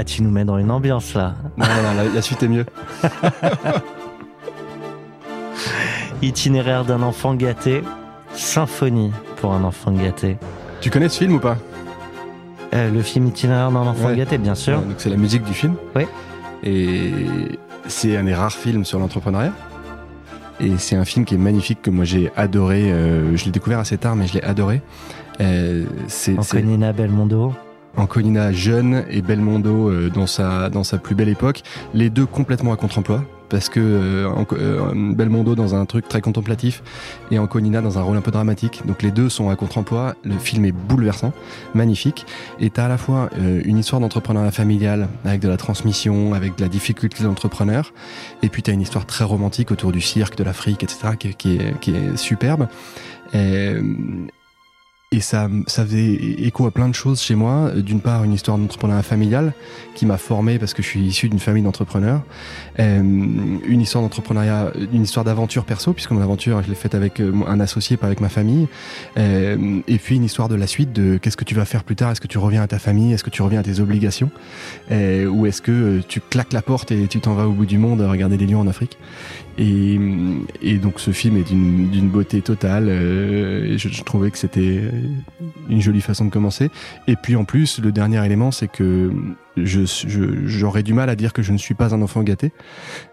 Ah, tu nous mets dans une ambiance là. Non, non, la, la suite est mieux. Itinéraire d'un enfant gâté, symphonie pour un enfant gâté. Tu connais ce film ou pas Euh, le film Itinéraire d'un enfant Ouais. gâté, bien sûr. Ouais, Donc c'est la musique du film. Oui. Et c'est un des rares films sur l'entrepreneuriat. Et c'est un film qui est magnifique que moi j'ai adoré. euh, je l'ai découvert assez tard, mais je l'ai adoré. Euh, c'est Anconina Belmondo. Anconina jeune et Belmondo euh, dans sa dans sa plus belle époque. Les deux complètement à contre-emploi parce que euh, euh, Belmondo dans un truc très contemplatif et Anconina dans un rôle un peu dramatique. Donc les deux sont à contre-emploi. Le film est bouleversant, magnifique. Et t'as à la fois euh, une histoire d'entrepreneuriat familial avec de la transmission, avec de la difficulté de l'entrepreneur, et puis t'as une histoire très romantique autour du cirque, de l'Afrique, etc., qui, est, qui est superbe. Et ça, ça faisait écho à plein de choses chez moi. D'une part, une histoire d'entrepreneuriat familial qui m'a formé parce que je suis issu d'une famille d'entrepreneurs. Euh, une histoire d'entrepreneuriat, une histoire d'aventure perso, puisque mon aventure, je l'ai faite avec euh, un associé, pas avec ma famille. Euh, et puis une histoire de la suite, de qu'est-ce que tu vas faire plus tard? Est-ce que tu reviens à ta famille? Est-ce que tu reviens à tes obligations? Ou est-ce que tu claques la porte et tu t'en vas au bout du monde à regarder les lions en Afrique? Et, donc ce film est d'une beauté totale. euh, je, trouvais que c'était une jolie façon de commencer. Et puis en plus, le dernier élément, c'est que j'aurais du mal à dire que je ne suis pas un enfant gâté.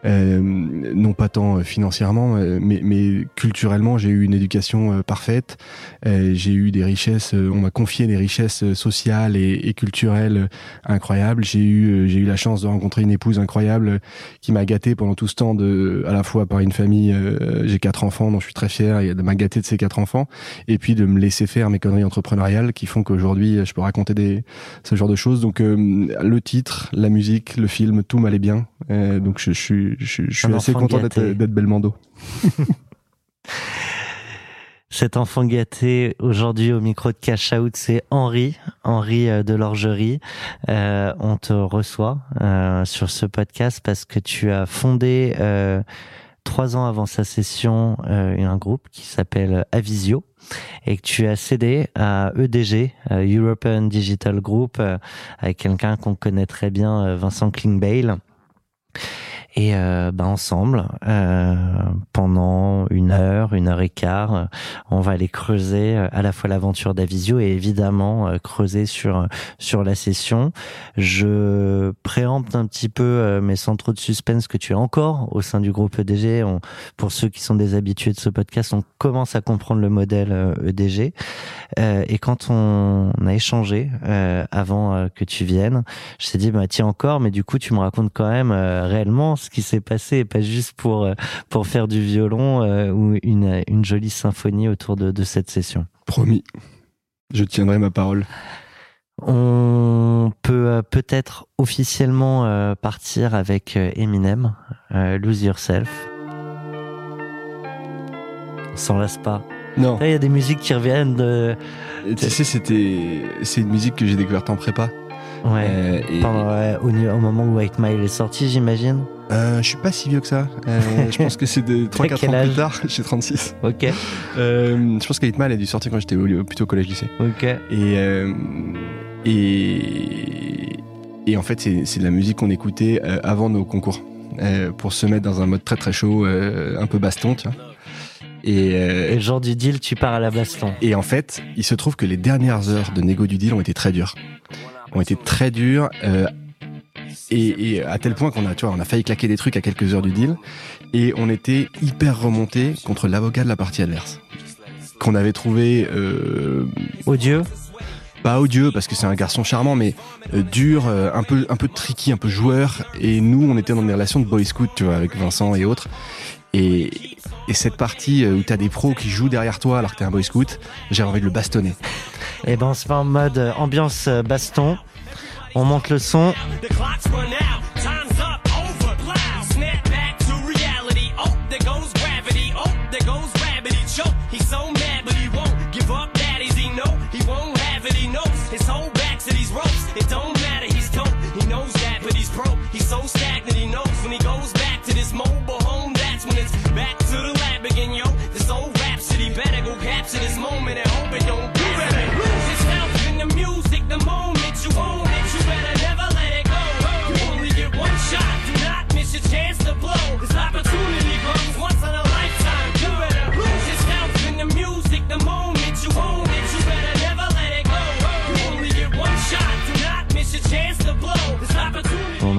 Euh, non pas tant euh, financièrement, euh, mais, mais culturellement, j'ai eu une éducation euh, parfaite. Euh, j'ai eu des richesses, on m'a confié des richesses sociales et, culturelles incroyables. J'ai eu, j'ai eu la chance de rencontrer une épouse incroyable qui m'a gâté pendant tout ce temps de, à la fois par une famille. euh, j'ai quatre enfants, dont je suis très fier, et de m'a gâté de ces quatre enfants, et puis de me laisser faire mes conneries entrepreneuriales qui font qu'aujourd'hui je peux raconter des ce genre de choses. Donc euh, le titre, la musique, le film, tout m'allait bien. Euh, donc je, je suis, je, je suis Un assez content d'être Belmondo. Cet enfant gâté aujourd'hui au micro de Cash Out, c'est Henri, Henri euh, de l'Orgerie. Euh, on te reçoit euh, sur ce podcast parce que tu as fondé trois ans avant sa session euh, un groupe qui s'appelle Avisio et que tu as cédé à EDG, euh, European Digital Group, euh, avec quelqu'un qu'on connaît très bien, euh, Vincent Klingbeil. Et euh, ben ensemble, euh, pendant une heure, une heure et quart, on va aller creuser euh, à la fois l'aventure d'Avisio et évidemment euh, creuser sur sur la session. Je préempte un petit peu, mais sans trop de suspense, que tu es encore au sein du groupe EDG. Pour ceux qui sont des habitués de ce podcast, on commence à comprendre le modèle EDG. Euh, et quand on, a échangé avant que tu viennes, je t'ai dit bah tiens encore, mais du coup tu me racontes quand même réellement ce qui s'est passé, et pas juste pour euh, pour faire du violon euh, ou une une jolie symphonie autour de, de cette session. Promis. Je tiendrai ma parole. On peut euh, peut-être officiellement partir avec Eminem, Lose Yourself. On s'en lasse pas. Non. Là, il y a des musiques qui reviennent de. Tu sais, c'était, c'est une musique que j'ai découverte en prépa. Ouais. Euh, et- Pendant, ouais, au, au moment où White Mile est sorti, j'imagine. Euh, je suis pas si vieux que ça. Euh, je pense que c'est de 3-4 ans plus tard. J'ai 36. Ok. Euh, je pense qu'Hit Mal a dû sortir quand j'étais plutôt au collège-lycée. Ok. Et, euh, et, et en fait, c'est c'est de la musique qu'on écoutait avant nos concours. euh, pour se mettre dans un mode très très chaud, euh, un peu baston, tu vois. Et, euh, Et le jour du deal, tu pars à la baston. et en fait, il se trouve que les dernières heures de négo du deal ont été très dures. Ont été très dures. euh, et, et à tel point qu'on a, tu vois, on a failli claquer des trucs à quelques heures du deal. Et on était hyper remonté contre l'avocat de la partie adverse. Qu'on avait trouvé euh, Odieux. pas odieux parce que c'est un garçon charmant, mais euh, dur, euh, un peu un peu tricky, un peu joueur. Et nous, on était dans des relations de boy scout, tu vois, avec Vincent et autres. Et, et cette partie euh, où t'as des pros qui jouent derrière toi alors que t'es un boy scout, j'ai envie de le bastonner. Et ben on se met en mode euh, ambiance euh, baston. On monte le son. The clock's run out, time's up, over, plow. Snap back to reality. Oh, there goes gravity. Oh, there goes gravity. Choke. He's so mad, but he won't give up. That is he know he won't have it. He knows his whole back to these ropes. It don't matter. He's dope. He knows that, but he's broke. He's so stagnant. He knows when he goes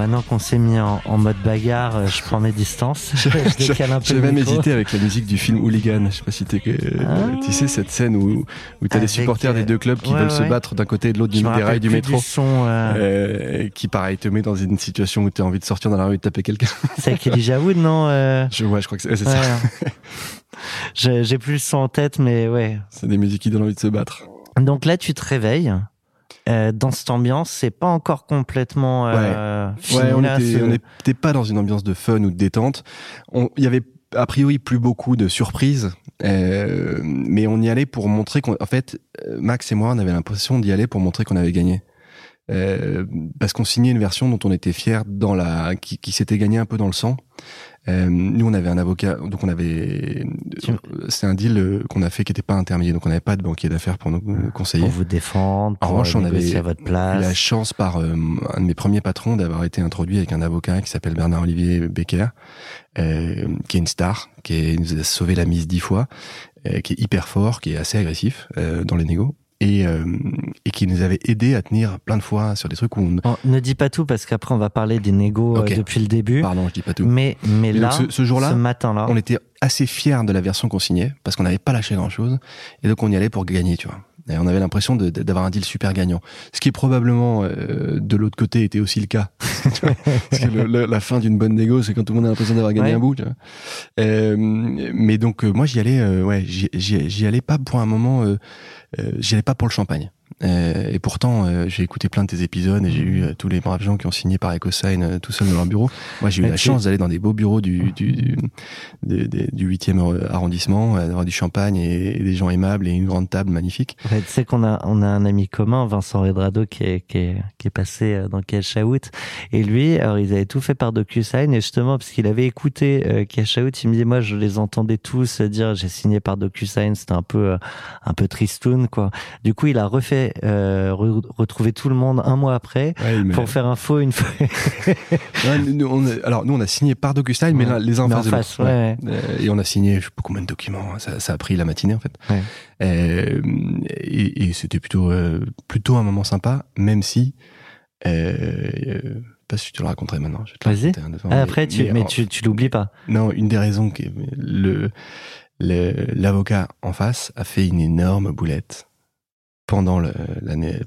maintenant qu'on s'est mis en, en mode bagarre, euh, je prends mes distances. je décale un peu J'ai même hésité avec la musique du film Hooligan. Je sais pas si t'es, Ah. tu sais cette scène où où t'as des supporters des deux clubs qui ouais, veulent se ouais. battre d'un côté et de l'autre du, rails du métro. son, euh, Euh, qui pareil te met dans une situation où tu as envie de sortir dans la rue et de taper quelqu'un. C'est avec Elijah Wood, non euh, Je vois, je crois que c'est ouais, ouais. ça. J'ai j'ai plus le son en tête, mais ouais. C'est des musiques qui donnent envie de se battre. Donc là, tu te réveilles. Euh, dans cette ambiance, c'est pas encore complètement euh, fini, Ouais, on n'était pas dans une ambiance de fun ou de détente. On- Il y avait a priori plus beaucoup de surprises, euh, mais on y allait pour montrer qu'en en fait, euh, Max et moi, on avait l'impression d'y aller pour montrer qu'on avait gagné. Euh, parce qu'on signait une version dont on était fier dans la qui, qui s'était gagné un peu dans le sang. Euh, nous, on avait un avocat, donc on avait. C'est un deal euh, qu'on a fait qui n'était pas intermédiaire, donc on n'avait pas de banquier d'affaires pour nous euh, conseiller. pour vous défendre, En pour revanche, on avait à votre la chance par euh, un de mes premiers patrons d'avoir été introduit avec un avocat qui s'appelle Bernard-Olivier Becker, euh, qui est une star, qui est- nous a sauvé la mise dix fois, euh, qui est hyper fort, qui est assez agressif euh, dans les négos. Et, euh, et qui nous avait aidé à tenir plein de fois sur des trucs où on... Bon, ne dis pas tout parce qu'après on va parler des négos euh, depuis le début. Pardon, je dis pas tout. Mais mais là, ce jour-là, ce matin-là, on était assez fiers de la version qu'on signait parce qu'on n'avait pas lâché grand-chose et donc on y allait pour gagner, tu vois. Et on avait l'impression d'avoir un deal super gagnant. Ce qui probablement euh, de l'autre côté était aussi le cas. Parce que le- le- la fin d'une bonne négo, c'est quand tout le monde a l'impression d'avoir gagné Ouais. un bout. Tu vois. Euh, mais donc euh, moi j'y allais, euh, ouais, j'y allais pas pour un moment, euh, euh, j'y allais pas pour le champagne. Euh, et pourtant, euh, j'ai écouté plein de tes épisodes et j'ai eu euh, tous les braves gens qui ont signé par EcoSign tout seul dans leur bureau. Moi, j'ai eu la chance d'aller dans des beaux bureaux du du du, du, du- du 8e arrondissement, d'avoir du champagne et, et des gens aimables et une grande table magnifique. Ouais, tu sais qu'on a, on a un ami commun, Vincent Redrado, qui est, qui est, qui est passé dans Cash Out. Et lui, alors, ils avaient tout fait par DocuSign. Et justement, parce qu'il avait écouté euh, Cash Out, il me dit, moi, je les entendais tous dire, j'ai signé par DocuSign. C'était un peu, un peu tristoun, quoi. Du coup, il a refait, euh, re- retrouvé tout le monde un mois après. Ouais, mais- Pour faire un faux une fois. Ouais, nous, on a- alors nous, on a signé par DocuSign, mais là, les uns en Mais en face de l'autre. Euh, et on a signé, je sais pas combien de documents. Ça, ça a pris la matinée en fait. Euh, et et c'était plutôt euh, plutôt un moment sympa, même si. Euh, pas si je te le raconterai maintenant. Je te Vas-y. hein, Ah, après, tu, mais tu, tu l'oublies pas. Non, une des raisons que le- l'avocat en face a fait une énorme boulette pendant le,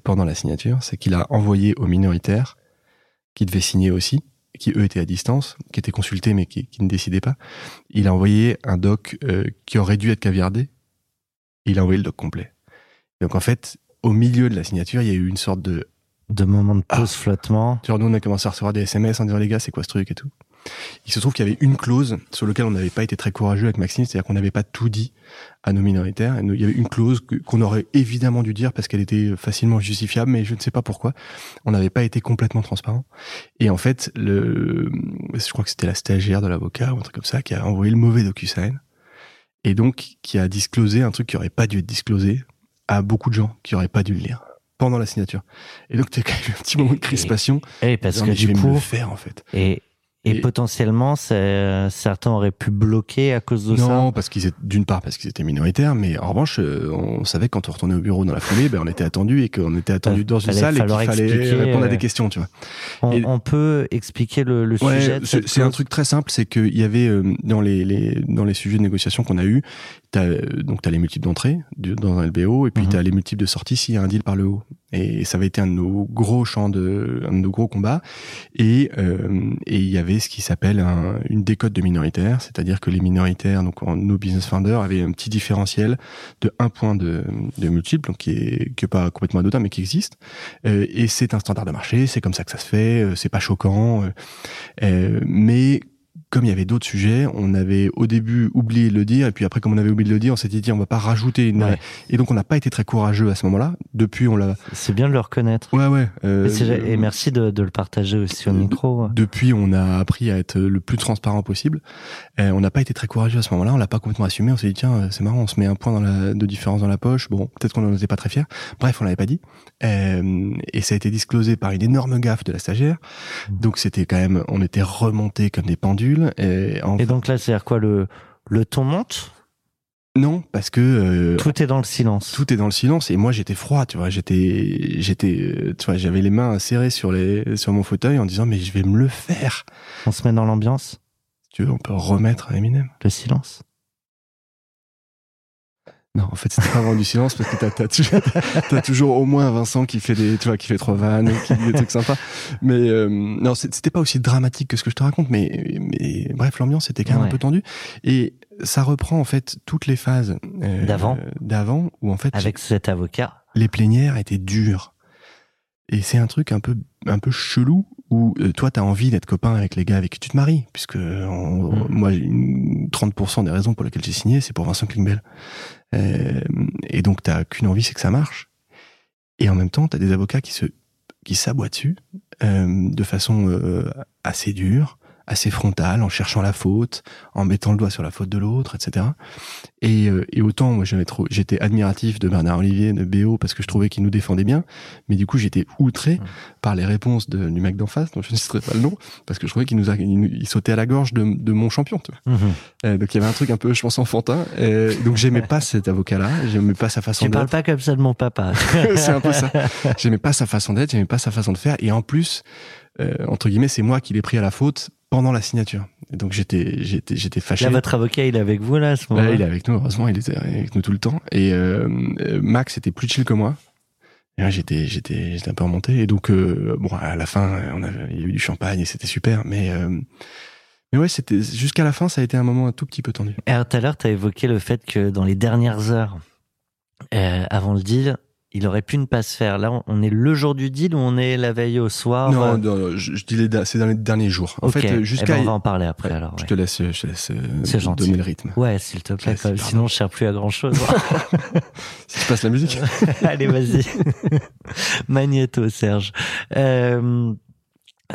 pendant la signature, c'est qu'il a envoyé aux minoritaires qui devaient signer aussi, qui eux étaient à distance, qui étaient consultés mais qui, qui ne décidaient pas. Il a envoyé un doc euh, qui aurait dû être caviardé. Il a envoyé le doc complet. Donc en fait, au milieu de la signature, il y a eu une sorte de De moments de Ah. pause flottement. Genre, nous, on a commencé à recevoir des SMS en disant, les gars, c'est quoi ce truc et tout. Il se trouve qu'il y avait une clause sur laquelle on n'avait pas été très courageux avec Maxime, c'est-à-dire qu'on n'avait pas tout dit à nos minoritaires. Il y avait une clause qu'on aurait évidemment dû dire parce qu'elle était facilement justifiable, mais je ne sais pas pourquoi. On n'avait pas été complètement transparent. Et en fait, le, je crois que c'était la stagiaire de l'avocat ou un truc comme ça qui a envoyé le mauvais DocuSign. Et donc, qui a disclosé un truc qui aurait pas dû être disclosé à beaucoup de gens qui auraient pas dû le lire pendant la signature. Et donc, t'as quand même eu un petit moment de crispation. Et parce que du me coup, le faire en fait. et, et, Et- potentiellement, certains auraient pu bloquer à cause de ça. Non, parce qu'ils étaient d'une part parce qu'ils étaient minoritaires, mais en revanche, euh, on savait que quand on retournait au bureau dans la foulée, ben on était attendu et qu'on était attendu dans une salle et qu'il fallait répondre à euh, des questions, tu vois. On, Et- on peut expliquer le, le sujet Ouais, c'est un truc très simple, c'est qu'il y avait euh, dans les, les dans les sujets de négociation qu'on a eu, Donc t'as les multiples d'entrée dans un LBO et puis Mhm. t'as les multiples de sortie s'il y a un deal par le haut. Et ça avait été un de nos gros champs de, un de nos gros combats. Et euh, et il y avait ce qui s'appelle un- une décote de minoritaires, c'est-à-dire que les minoritaires, donc en- nos business founders, avaient un petit différentiel de un point de, de multiple, donc qui est qui est pas complètement anodin mais qui existe. Euh, et c'est un standard de marché, c'est comme ça que ça se fait, euh, c'est pas choquant. euh, euh, mais comme il y avait d'autres sujets, on avait au début oublié de le dire, et puis après, comme on avait oublié de le dire, on s'était dit on va pas rajouter une. Ouais. Et donc on n'a pas été très courageux à ce moment-là. Depuis, on l'a. C'est bien de le reconnaître. Ouais, ouais. euh, Et, et merci de, de le partager aussi au euh, micro. Depuis, on a appris à être le plus transparent possible. Euh, on n'a pas été très courageux à ce moment-là. On l'a pas complètement assumé. On s'est dit tiens, euh, c'est marrant, on se met un point dans la, de différence dans la poche. Bon, peut-être qu'on n'en était pas très fiers. Bref, on l'avait pas dit. Euh, et ça a été disclosé par une énorme gaffe de la stagiaire. Donc c'était quand même, on était remontés comme des pendules. Et, en- Et donc là, c'est-à-dire quoi le, le ton monte non, parce que euh, Tout est dans le silence. tout est dans le silence et moi j'étais froid tu vois j'étais j'étais euh, tu vois j'avais les mains serrées sur les sur mon fauteuil en disant mais je vais me le faire On se met dans l'ambiance, si tu veux on peut remettre Eminem le silence. Non en fait c'était pas vraiment du silence parce que t'as t'as toujours, t'as toujours au moins Vincent qui fait des tu vois qui fait trois vannes qui dit des trucs sympas mais euh, non c'était pas aussi dramatique que ce que je te raconte mais mais bref l'ambiance était quand même Ouais. un peu tendue et ça reprend en fait toutes les phases euh, D'avant. d'avant où en fait Avec cet avocat. les plénières étaient dures. Et c'est un truc un peu, un peu chelou où euh, toi, t'as envie d'être copain avec les gars avec qui tu te maries. Puisque en- Mm. moi, une- 30% des raisons pour lesquelles j'ai signé, c'est pour Vincent Klingbeil. Euh, et donc, t'as qu'une envie, c'est que ça marche. Et en même temps, t'as des avocats qui se, qui s'aboient dessus euh, de façon euh, assez dure, assez frontale, en cherchant la faute, en mettant le doigt sur la faute de l'autre, etc. Et, euh, et autant, moi, j'étais admiratif de Bernard Olivier, de BO, parce que je trouvais qu'il nous défendait bien, mais du coup, j'étais outré Mm. par les réponses de, du mec d'en face, dont je ne citerai pas le nom, parce que je trouvais qu'il nous a, il, sautait à la gorge de, de mon champion. Tu vois. Mhm. Euh, donc il y avait un truc un peu, je pense, enfantin. Euh, donc j'aimais pas cet avocat-là, j'aimais pas sa façon Tu parles pas comme ça de mon papa. c'est un peu ça. J'aimais pas sa façon d'être, j'aimais pas sa façon de faire, et en plus, euh, entre guillemets, c'est moi qui l'ai pris à la faute pendant la signature. Et donc j'étais, j'étais, j'étais fâché. Là, votre avocat, il est avec vous, là, à ce Là, moment-là il est avec nous, heureusement, il était avec nous tout le temps. Et euh, euh, Max était plus chill que moi. Et là, j'étais, j'étais, j'étais un peu remonté. Et donc, euh, bon, à la fin, on avait, il y a eu du champagne et c'était super. Mais, euh, mais ouais, c'était jusqu'à la fin, ça a été un moment un tout petit peu tendu. Et tout à l'heure, tu as évoqué le fait que dans les dernières heures, avant le deal, il aurait pu ne pas se faire. Là, on- est le jour du deal ou on est la veille au soir non, euh, non, je, je dis c'est dans les derniers jours. En Ok. fait, euh, Eh ben, jusqu'à, on va en parler après, Ouais, alors. je te laisse, je te laisse euh, C'est gentil. donner le rythme. Ouais, s'il te plaît, c'est sinon je sers plus à grand chose. Si tu passes la musique. Allez, vas-y. Magnéto, Serge. Euh,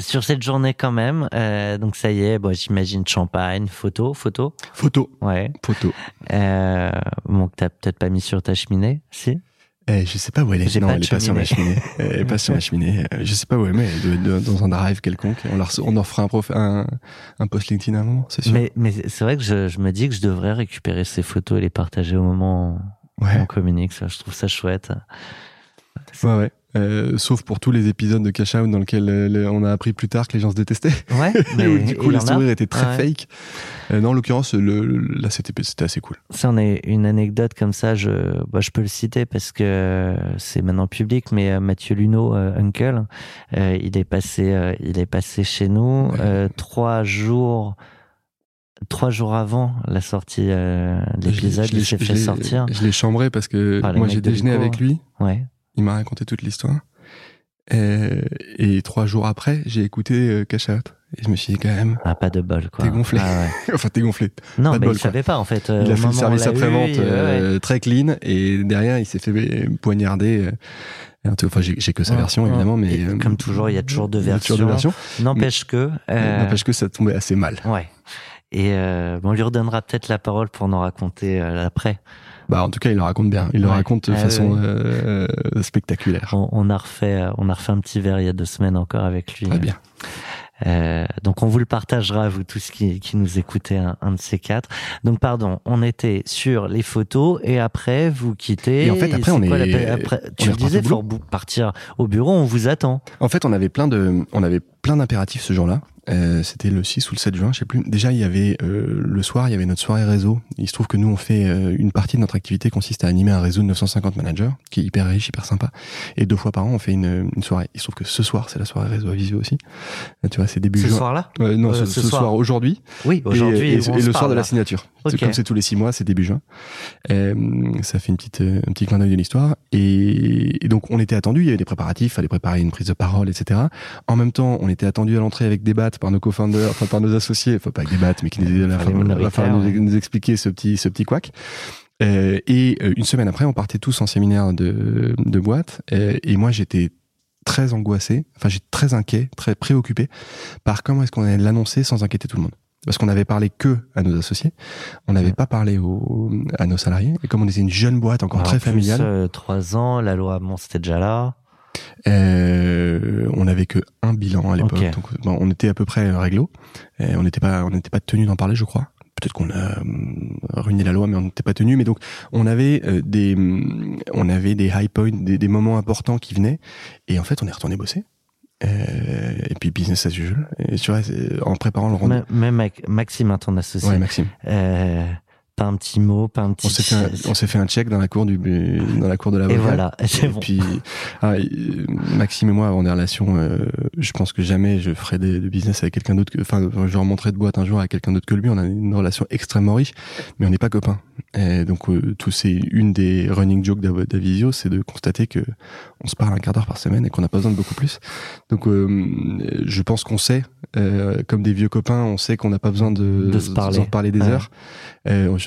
sur cette journée quand même, euh, donc ça y est, bon, j'imagine champagne, photo, photo, Photo, ouais. photo. Euh, bon, que t'as peut-être pas mis sur ta cheminée, si? Eh, je sais pas où elle est. Non, pas elle de est pas sur ma cheminée. Elle est pas sur ma cheminée. Euh, Je sais pas où elle est, mais elle doit être dans un drive quelconque. On, reço- on en fera un, prof- un, un post LinkedIn à un moment, c'est sûr. Mais, mais c'est vrai que je, je me dis que je devrais récupérer ces photos et les partager au moment où ouais, on communique. Ça, je trouve ça chouette. Ouais, ouais. Euh, sauf pour tous les épisodes de Cash Out dans lesquels euh, on a appris plus tard que les gens se détestaient. Ouais, Et où, du coup, les sourires étaient très Ouais. fake. Euh, non, en l'occurrence, le, le- là, c'était c'était assez cool. Ça, on a une anecdote comme ça, je, bah, je peux le citer parce que c'est maintenant public, mais euh, Mathieu Luneau, euh, Uncle, euh, il est passé, euh, il est passé chez nous Ouais. euh, trois jours, trois jours avant la sortie euh, de l'épisode, Je l'ai- il s'est fait sortir. Je l'ai chambré parce que Par moi, j'ai déjeuné avec lui. Ouais. Il m'a raconté toute l'histoire. Et, et trois jours après, j'ai écouté euh, Cash Out. Et je me suis dit quand même, Ah, pas de bol, quoi. T'es gonflé. Ah, ouais. enfin, t'es gonflé. Non, Pas mais bol, il savait pas, en fait. euh, il au a fait le service après-vente ouais, euh, très clean et derrière il s'est fait euh, poignarder. euh, Enfin, j'ai que sa version ouais. évidemment, mais euh, comme toujours, il y a toujours deux versions. versions. N'empêche que. euh, N'empêche que ça tombait assez mal. Ouais. Et euh, bon, on lui redonnera peut-être la parole pour nous raconter euh, après. Bah, en tout cas, il le raconte bien. Il le raconte de Ah, façon euh, spectaculaire. On, on a refait, euh, on a refait un petit verre il y a deux semaines encore avec lui. Très bien. Euh, donc on vous le partagera, vous tous qui, qui nous écoutez, un, un de ces quatre. Donc pardon, on était sur les photos et après vous quittez. Et en fait, après, on est- après, on tu est le disais, faut partir au bureau, on vous attend. En fait, on avait plein de, on avait plein d'impératifs ce jour-là. Euh, C'était le 6 ou le 7 juin, je sais plus. Déjà, il y avait euh, le soir, il y avait notre soirée réseau. Il se trouve que nous, on fait euh, une partie de notre activité consiste à animer un réseau de 950 managers, qui est hyper riche, hyper sympa. Et deux fois par an, on fait une, une soirée. Il se trouve que ce soir, c'est la soirée réseau à Visio aussi. Euh, tu vois, c'est début Ce juin. soir-là? Euh, non, Euh, ce, ce ce soir. soir, aujourd'hui. Oui, aujourd'hui. Et, le soir de la là. signature. C'est Ok. Comme c'est tous les six mois, c'est début juin. Euh, ça fait une petite, euh, un petit clin d'œil de l'histoire. Et, et donc, on était attendu. Il y avait des préparatifs, fallait préparer une prise de parole, etc. En même temps, on était attendu à l'entrée avec des battes par nos co-founders, enfin par nos associés, enfin pas avec des battes, mais qui nous, minoritaires, falloir nous, nous expliquer ce petit, ce petit couac. Euh, et euh, une semaine après, on partait tous en séminaire de, de boîte. Euh, et moi, j'étais très angoissé, enfin j'étais très inquiet, très préoccupé par comment est-ce qu'on allait l'annoncer sans inquiéter tout le monde. Parce qu'on n'avait parlé que à nos associés, on n'avait pas parlé aux, à nos salariés. Et comme on était une jeune boîte encore Alors, très familiale, euh, trois ans, la loi Hamon, c'était déjà là. Euh, on n'avait que un bilan à l'époque. Donc bon, on était à peu près réglo. Et on n'était pas, on n'était pas tenu d'en parler, je crois. Peut-être qu'on a hum, ruiné la loi, mais on n'était pas tenu. Mais donc, on avait euh, des, hum, on avait des high points, des, des moments importants qui venaient. Et en fait, on est retourné bosser. Euh, et puis business as usual. Et tu vois, en préparant le rendez-vous. Même, même avec Maxime, hein, ton associé. Ouais, Maxime. Euh, pas un petit mot, pas un petit. On s'est fait, un, on s'est fait un check dans la cour du, dans la cour de la Et voilà, c'est bon. puis, ah, Maxime et moi avons des relations. euh, je pense que jamais je ferai des, de business avec quelqu'un d'autre. que Enfin, je remonterai de boîte un jour à quelqu'un d'autre que lui. On a une relation extrêmement riche, mais on n'est pas copains. Et donc, euh, tout c'est une des running jokes d'Av- d'Avisio, c'est de constater que on se parle un quart d'heure par semaine et qu'on n'a pas besoin de beaucoup plus. Donc, euh, je pense qu'on sait, euh, comme des vieux copains, on sait qu'on n'a pas besoin de, De se parler. parler des Ouais. heures.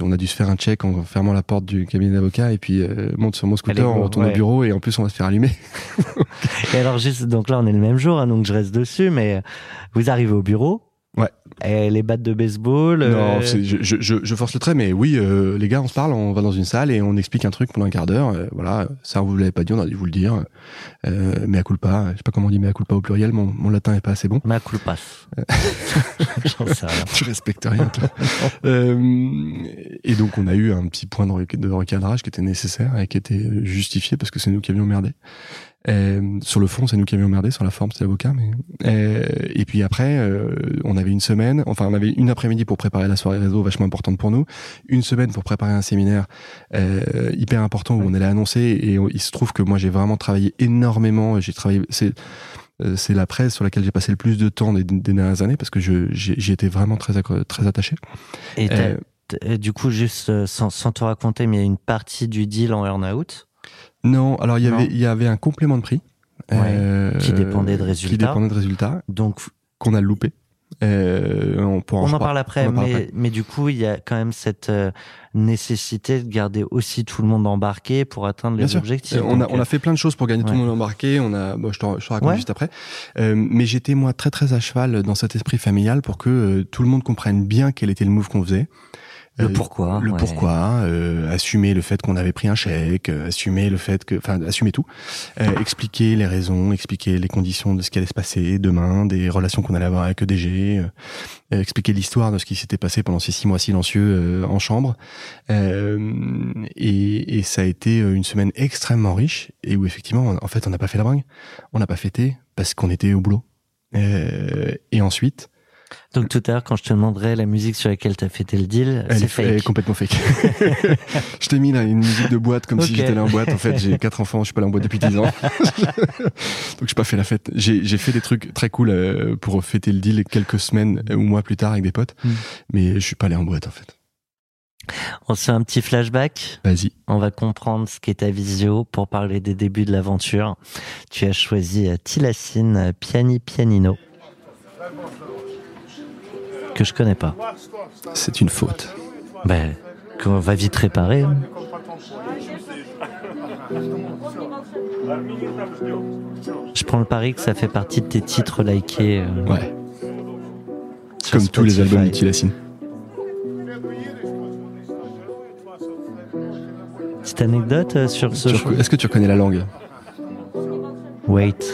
On a dû se faire un check en fermant la porte du cabinet d'avocat et puis euh, monte sur mon scooter, go, on retourne ouais. au bureau et en plus on va se faire allumer. Et alors juste, donc là on est le même jour, hein, donc je reste dessus, mais vous arrivez au bureau. Ouais. Et les battes de baseball. Non, euh, c'est- je, je, je, force le trait, mais oui, euh, les gars, on se parle, on va dans une salle et on explique un truc pendant un quart d'heure. euh, voilà, ça on vous l'avait pas dit, on a dû vous le dire. Euh, mais à culpa, je sais pas comment on dit mais à culpa au pluriel, mon, mon latin est pas assez bon. Sais rien. Tu respectes rien, toi. Euh, et donc, on a eu un petit point de, rec- de recadrage qui était nécessaire et qui était justifié parce que c'est nous qui avions merdé. Euh, sur le fond, c'est nous qui avions merdé. Sur la forme, c'est l'avocat. Mais euh, et puis après, euh, on avait une semaine. Enfin, on avait une après-midi pour préparer la soirée réseau, vachement importante pour nous. Une semaine pour préparer un séminaire euh, hyper important où on allait annoncer. Et il se trouve que moi, j'ai vraiment travaillé énormément. J'ai travaillé. C'est euh, c'est la presse sur laquelle j'ai passé le plus de temps des, des dernières années parce que j'y étais vraiment très très attaché. Et Euh, t'as- du coup, juste sans, sans te raconter, mais il y a une partie du deal en earn-out. Non, alors il y avait il y avait un complément de prix euh, qui dépendait de qui résultats. dépendait de résultats Donc qu'on a loupé. Euh, on en parle après, on mais, après. mais du coup, il y a quand même cette euh, nécessité de garder aussi tout le monde embarqué pour atteindre les objectifs. Euh, on, a, Donc, on a fait plein de choses pour gagner tout le monde embarqué. On a, bon, je, te, je te raconte Ouais. juste après. Euh, mais j'étais moi très très à cheval dans cet esprit familial pour que euh, tout le monde comprenne bien quel était le move qu'on faisait. Le Euh, pourquoi. le ouais. pourquoi, euh, assumer le fait qu'on avait pris un chèque, euh, assumer le fait que, enfin, assumer tout, euh, expliquer les raisons, expliquer les conditions de ce qui allait se passer demain, des relations qu'on allait avoir avec EDG, expliquer l'histoire de ce qui s'était passé pendant ces six mois silencieux euh, en chambre, Euh, et, et ça a été une semaine extrêmement riche et où effectivement, en fait, on n'a pas fait la bringue, on n'a pas fêté parce qu'on était au boulot. Euh, et ensuite, Donc tout à l'heure, quand je te demanderai la musique sur laquelle tu as fêté le deal, Elle c'est est, elle est fake. complètement fake. je t'ai mis là une musique de boîte comme si j'étais allé en boîte. En fait, j'ai quatre enfants, je suis pas allé en boîte depuis 10 ans. Donc j'ai pas fait la fête. J'ai fait des trucs très cool euh, pour fêter le deal quelques semaines ou mois plus tard avec des potes. Mm. Mais je suis pas allé en boîte en fait. On se fait un petit flashback. Vas-y. On va comprendre ce qu'est ta visio pour parler des débuts de l'aventure. Tu as choisi euh, Tilacine Piani Pianino. Que je connais pas. C'est une faute. Ben, qu'on va vite réparer. hein. Je prends le pari que ça fait partie de tes titres likés. euh, Ouais. Comme tous les albums d'Utilacine. Petite anecdote euh, sur ce Est-ce que tu reconnais la langue? Wait.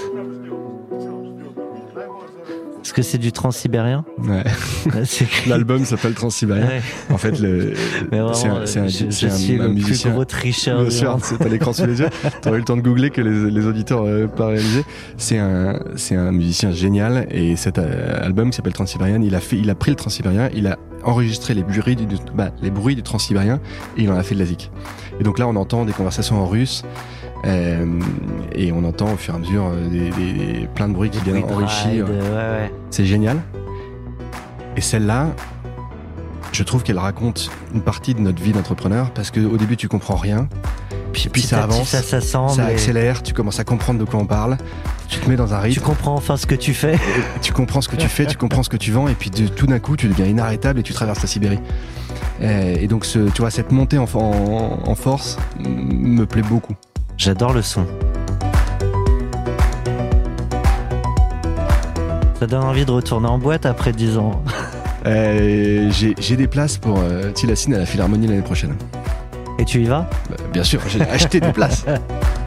Est-ce que c'est du transsibérien Ouais. L'album s'appelle Transsibérien. Ouais. En fait, le, c'est un, c'est un- je, c'est je un- suis un le musicien. plus gros tricheur Bien sûr, à l'écran sous les yeux. T'aurais eu le temps de googler que les, les auditeurs euh, pas réalisé. C'est un, c'est un musicien génial et cet euh, album qui s'appelle Transsibérien, il a fait, il a pris le Transsibérien, il a enregistré les bruits du, bah, les bruits du Transsibérien et il en a fait de la zik. Et donc là, on entend des conversations en russe. Euh, et on entend au fur et à mesure euh, des, des- des- plein de bruits qui viennent enrichir. ouais, ouais. C'est génial. Et celle-là, je trouve qu'elle raconte une partie de notre vie d'entrepreneur parce qu'au début, tu comprends rien. Puis, puis ça avance, ça ça et accélère, tu commences à comprendre de quoi on parle, tu te mets dans un Tu rythme, comprends enfin ce que tu fais. tu comprends ce que tu fais, tu comprends ce que tu vends, et puis de- tout d'un coup, tu deviens inarrêtable et tu traverses la Sibérie. Euh, Et donc, ce, tu vois, cette montée en, en- en force me plaît beaucoup. J'adore le son. Ça donne envie de retourner en boîte après 10 ans. Euh, J'ai des places pour euh, Tilacine à la Philharmonie l'année prochaine. Et tu y vas? Bah, bien sûr, j'ai acheté des places.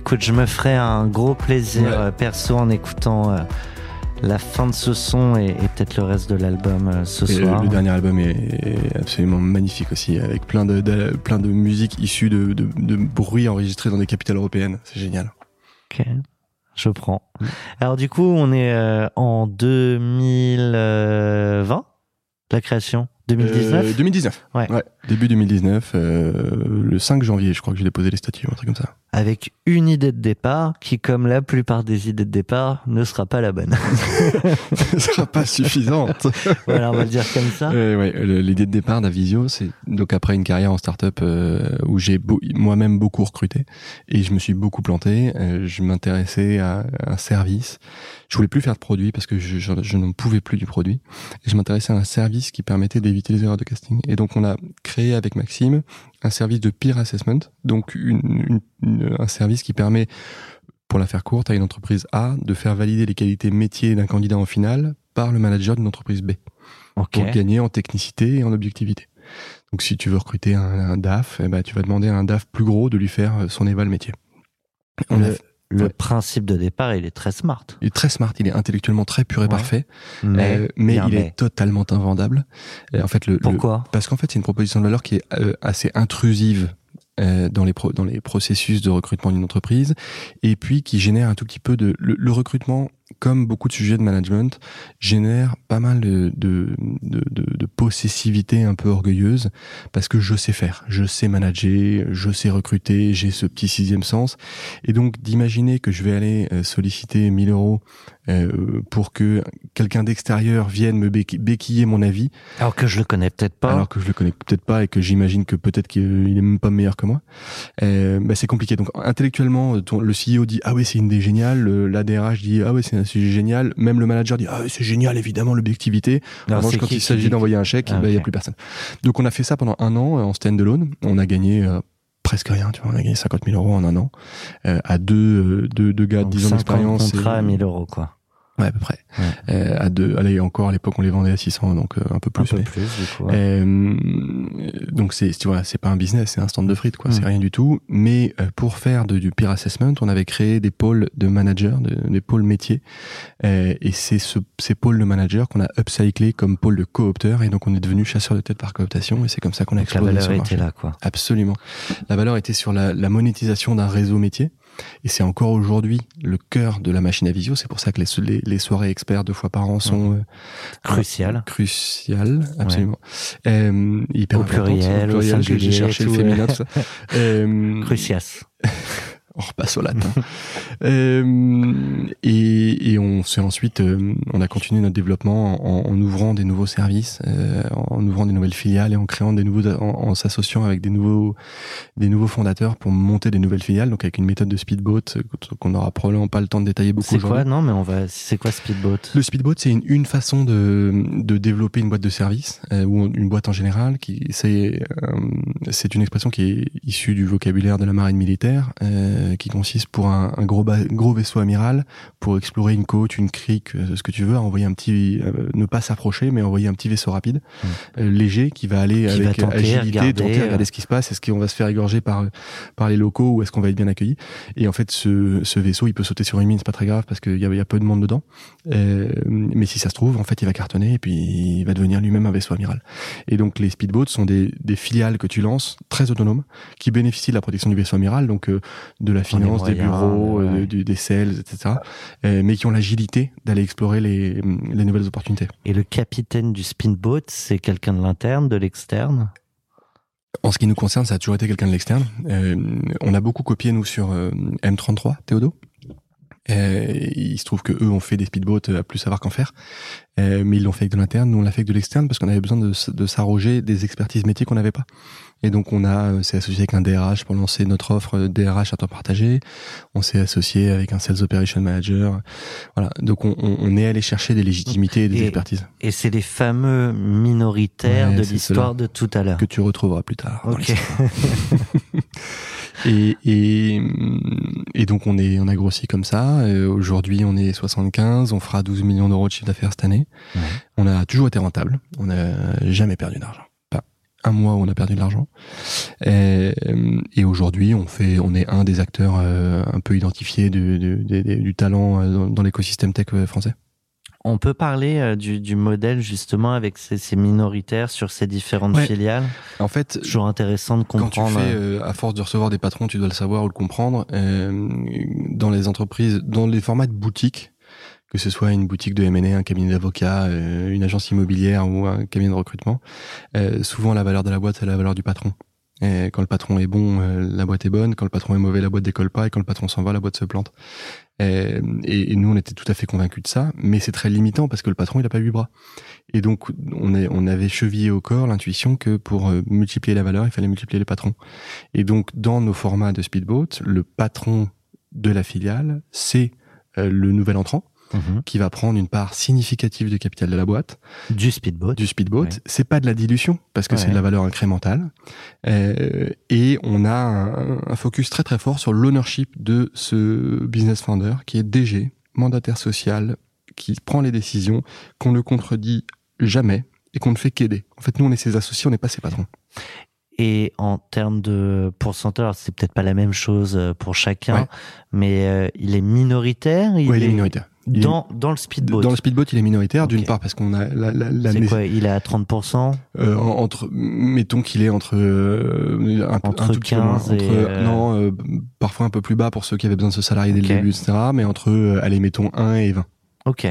Écoute, je me ferai un gros plaisir Ouais. euh, perso en écoutant euh, la fin de ce son et, et peut-être le reste de l'album euh, ce Et le, soir. le dernier album est, est absolument magnifique aussi, avec plein de, de- plein de musique issue de, de, de bruits enregistrés dans des capitales européennes. C'est génial. Ok, je prends. Alors du coup, on est euh, en 2020, la création? 2019 Euh, 2019. Ouais. Début 2019, euh, le 5 janvier, je crois que j'ai déposé les statuts, un truc comme ça. Avec une idée de départ qui, comme la plupart des idées de départ, ne sera pas la bonne. Ce sera pas suffisante. voilà, on va le dire comme ça. Euh, ouais, l'idée de départ d'Avisio, c'est donc après une carrière en start-up euh, où j'ai beau- moi-même beaucoup recruté et je me suis beaucoup planté. euh, je m'intéressais à un service. Je voulais plus faire de produit parce que je, je, je n'en pouvais plus du produit. Et je m'intéressais à un service qui permettait d'éviter les erreurs de casting. Et donc on a créé avec Maxime un service de peer assessment, donc une, une- une- un service qui permet pour la faire courte, à une entreprise A de faire valider les qualités métiers d'un candidat en finale par le manager d'une entreprise B Ok. pour gagner en technicité et en objectivité. Donc si tu veux recruter un, un DAF, eh ben, tu vas demander à un DAF plus gros de lui faire euh, son éval métier. On Le, le ouais. principe de départ, il est très smart. il est très smart, il est intellectuellement très pur et Ouais. parfait, Mais, euh, mais il mais. est totalement invendable. Et en fait, le, le- Pourquoi? parce qu'en fait, c'est une proposition de valeur qui est euh, assez intrusive euh, dans les pro- dans les processus de recrutement d'une entreprise et puis qui génère un tout petit peu de le, le recrutement comme beaucoup de sujets de management génère pas mal de de, de, de- de possessivité un peu orgueilleuse parce que je sais faire. Je sais manager je sais recruter j'ai ce petit sixième sens. Et donc d'imaginer que je vais aller euh, solliciter 1000 euros euh, pour que quelqu'un d'extérieur vienne me béqui- béquiller mon avis. Alors que je le connais peut-être pas. alors que je le connais peut-être pas et que j'imagine que peut-être qu'il est même pas meilleur que moi, euh, bah c'est compliqué. Donc intellectuellement, le CEO dit ah oui c'est une idée géniale, le- la DRH dit ah oui c'est un sujet génial, même le manager dit ah c'est génial évidemment l'objectivité. En revanche quand qui il s'agit d'envoyer un chèque, Ah, bah, il y a plus personne. Donc on a fait ça pendant un an euh, en stand-alone. On a gagné euh, presque rien, tu vois, on a gagné 50 000 euros en un an euh, à deux, deux, deux gars de Donc, 10 ans 50 d'expérience. contrats et- à 1000 euros, quoi. Ouais, à peu près. Ouais. Euh, à deux, allez encore à l'époque on les vendait à 600, donc euh, un peu plus. Un peu mais- plus, du coup. ouais. euh, donc c'est tu vois c'est pas un business c'est un stand de frites quoi Mm. c'est rien du tout mais euh, pour faire de- du peer assessment on avait créé des pôles de managers de- des pôles métiers Euh, et c'est ce, ces pôles de managers qu'on a upcyclé comme pôle de coopteurs et donc on est devenu chasseur de tête par cooptation et c'est comme ça qu'on a Donc la explosé valeur sur le était là, quoi. Absolument. La valeur était sur la, la monétisation d'un réseau métier. Et c'est encore aujourd'hui le cœur de la machine à visio. C'est pour ça que les, les, les soirées experts deux fois par an sont euh, Crucial. cruciales, absolument. Euh, hyper Au pluriel, au j'ai- j'ai cherché le féminin, tout ça. Euh, Crucias. on repasse au latin. Euh, et, et on s'est ensuite, euh, on a continué notre développement en, en ouvrant des nouveaux services, euh, en ouvrant des nouvelles filiales et en créant des nouveaux, en, en s'associant avec des nouveaux, des nouveaux fondateurs pour monter des nouvelles filiales. Donc avec une méthode de speedboat euh, qu'on n'aura probablement pas le temps de détailler beaucoup C'est quoi Non, mais on va. C'est quoi Speedboat? Le speedboat, c'est une, une façon de, de développer une boîte de service euh, ou une boîte en général. Qui c'est euh, c'est une expression qui est issue du vocabulaire de la marine militaire. Euh, euh, qui consiste pour un, un gros, gros vaisseau amiral, pour explorer une côte, une crique, euh, ce que tu veux, à envoyer un petit, euh, ne pas s'approcher, mais envoyer un petit vaisseau rapide, léger, qui va aller Qui va avec tenter, agilité, regarder, tenter, regarder ce qui se passe, est-ce qu'on va se faire égorger par, par les locaux ou est-ce qu'on va être bien accueilli. Et en fait, ce, ce vaisseau, il peut sauter sur une mine, c'est pas très grave parce qu'il y a, y a peu de monde dedans. Mais si ça se trouve, en fait, il va cartonner et puis il va devenir lui-même un vaisseau amiral. Et donc les speedboats sont des, des filiales que tu lances, très autonomes, qui bénéficient de la protection du vaisseau amiral, donc euh, de la finance, des moyens, bureaux, ouais, euh, des sales, etc. euh, mais qui ont l'agilité d'aller explorer les, les nouvelles opportunités. Et le capitaine du speedboat, c'est quelqu'un de l'interne, de l'externe? En ce qui nous concerne, ça a toujours été quelqu'un de l'externe. Euh, on a beaucoup copié nous sur euh, M33, Théodo. Euh, il se trouve que eux ont fait des speedboats à plus savoir qu'en faire, mais ils l'ont fait avec de l'interne. Nous, on l'a fait avec de l'externe parce qu'on avait besoin de, de s'arroger des expertises métiers qu'on n'avait pas. Et donc, on a, euh, s'est associé avec un DRH pour lancer notre offre DRH à temps partagé. On s'est associé avec un Sales Operation Manager. Voilà. Donc, on, on- est allé chercher des légitimités et des Et- expertises Et c'est les fameux minoritaires Ouais, de l'histoire de tout à l'heure. que tu retrouveras plus tard. Ok. Et, et, et donc on est on a grossi comme ça. Euh, Aujourd'hui on est 75, on fera 12 millions d'euros de chiffre d'affaires cette année. Ouais. On a toujours été rentable. On n'a jamais perdu d'argent. Un mois où on a perdu de l'argent. Et, et aujourd'hui on fait on est un des acteurs euh, un peu identifiés du, du, du- du talent euh, dans, dans l'écosystème tech euh, français. On peut parler du, du modèle justement avec ces, ces minoritaires sur ces différentes Ouais. filiales? En fait, Toujours intéressant de Quand tu comprendre. fais, euh, à force de recevoir des patrons, tu dois le savoir ou le comprendre. euh, dans les entreprises, dans les formats de boutique, que ce soit une boutique de M&A, un cabinet d'avocats, euh, une agence immobilière ou un cabinet de recrutement, euh, souvent la valeur de la boîte, c'est la valeur du patron. Et quand le patron est bon, euh, la boîte est bonne. Quand le patron est mauvais, la boîte décolle pas. Et quand le patron s'en va, la boîte se plante. Et, et nous, on était tout à fait convaincus de ça. Mais c'est très limitant parce que le patron, il a pas huit bras. Et donc, on, est, on avait chevillé au corps l'intuition que pour multiplier la valeur, il fallait multiplier les patrons. Et donc, dans nos formats de speedboat, le patron de la filiale, c'est le nouvel entrant Mhm. qui va prendre une part significative du capital de la boîte Du speedboat. du speedboat. Ouais. C'est pas de la dilution parce que c'est Ouais. de la valeur incrémentale. Euh, et on a un, un focus très très fort sur l'ownership de ce business founder qui est DG, mandataire social, qui prend les décisions, qu'on ne contredit jamais et qu'on ne fait qu'aider. En fait, nous, on est ses associés, on n'est pas ses patrons. Et en termes de pourcentage, c'est peut-être pas la même chose euh, pour chacun, Ouais. mais euh, il est minoritaire. Oui, il est minoritaire. Il Dans, le speedboat. Dans le speedboat, il est minoritaire, d'une part parce qu'on a la, la, la c'est quoi Il est à 30% euh, en- entre, mettons qu'il est entre euh, un, Entre un tout petit peu moins, 15 et, euh, non, euh, parfois un peu plus bas pour ceux qui avaient besoin de se salarier dès le début, etc. Mais entre, allez, mettons 1 et 20. Ok.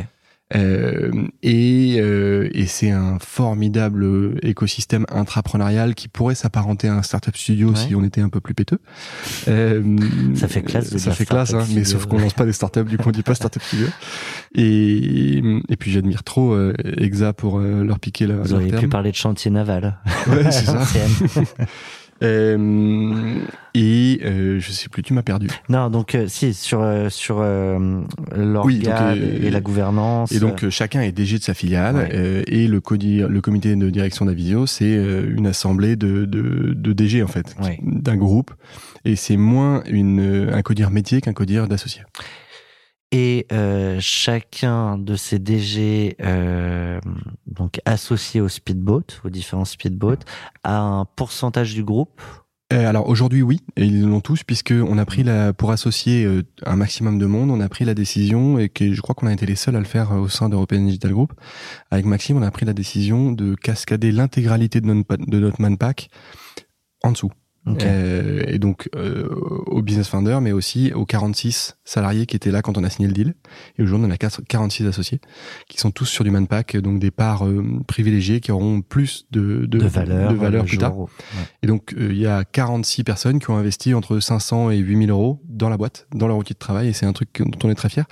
Euh, et euh, et c'est un formidable écosystème intrapreneurial qui pourrait s'apparenter à un startup studio Ouais. si on était un peu plus péteux. Euh, Ça fait classe de Ça fait classe, hein, mais sauf qu'on lance pas des startups, du coup on dit pas startup studio. Et, et puis j'admire trop euh, Exa pour euh, leur piquer la, Vous auriez pu parler de chantier naval. Ouais, c'est ça. Euh, et euh, je sais plus, tu m'as perdu. non, donc euh, si sur euh, sur euh, l'organe Oui, donc, et la gouvernance. Et donc chacun est DG de sa filiale Ouais. euh, et le, codi- le comité de direction d'Avisio, c'est euh, une assemblée de, de, de DG en fait, Ouais. d'un groupe. Et c'est moins une, un codir métier qu'un codir d'associé. Et euh, chacun de ces DG euh, donc associés au speedboat, aux différents speedboats, a un pourcentage du groupe? Euh, alors aujourd'hui oui, et ils l'ont tous puisque on a pris la pour associer euh, un maximum de monde, on a pris la décision et que je crois qu'on a été les seuls à le faire euh, au sein d'European Digital Group. Avec Maxime, on a pris la décision de cascader l'intégralité de notre, de notre manpack en dessous. Euh, et donc euh, au business founder, mais aussi aux 46 salariés qui étaient là quand on a signé le deal. Et aujourd'hui, on a 4 46 associés qui sont tous sur du manpack, donc des parts euh, privilégiées qui auront plus de, de, de valeur, de valeur le plus jour tard. ouais. Et donc euh, il y a 46 personnes qui ont investi entre 500 et 8000 euros dans la boîte, dans leur outil de travail, et c'est un truc dont on est très fier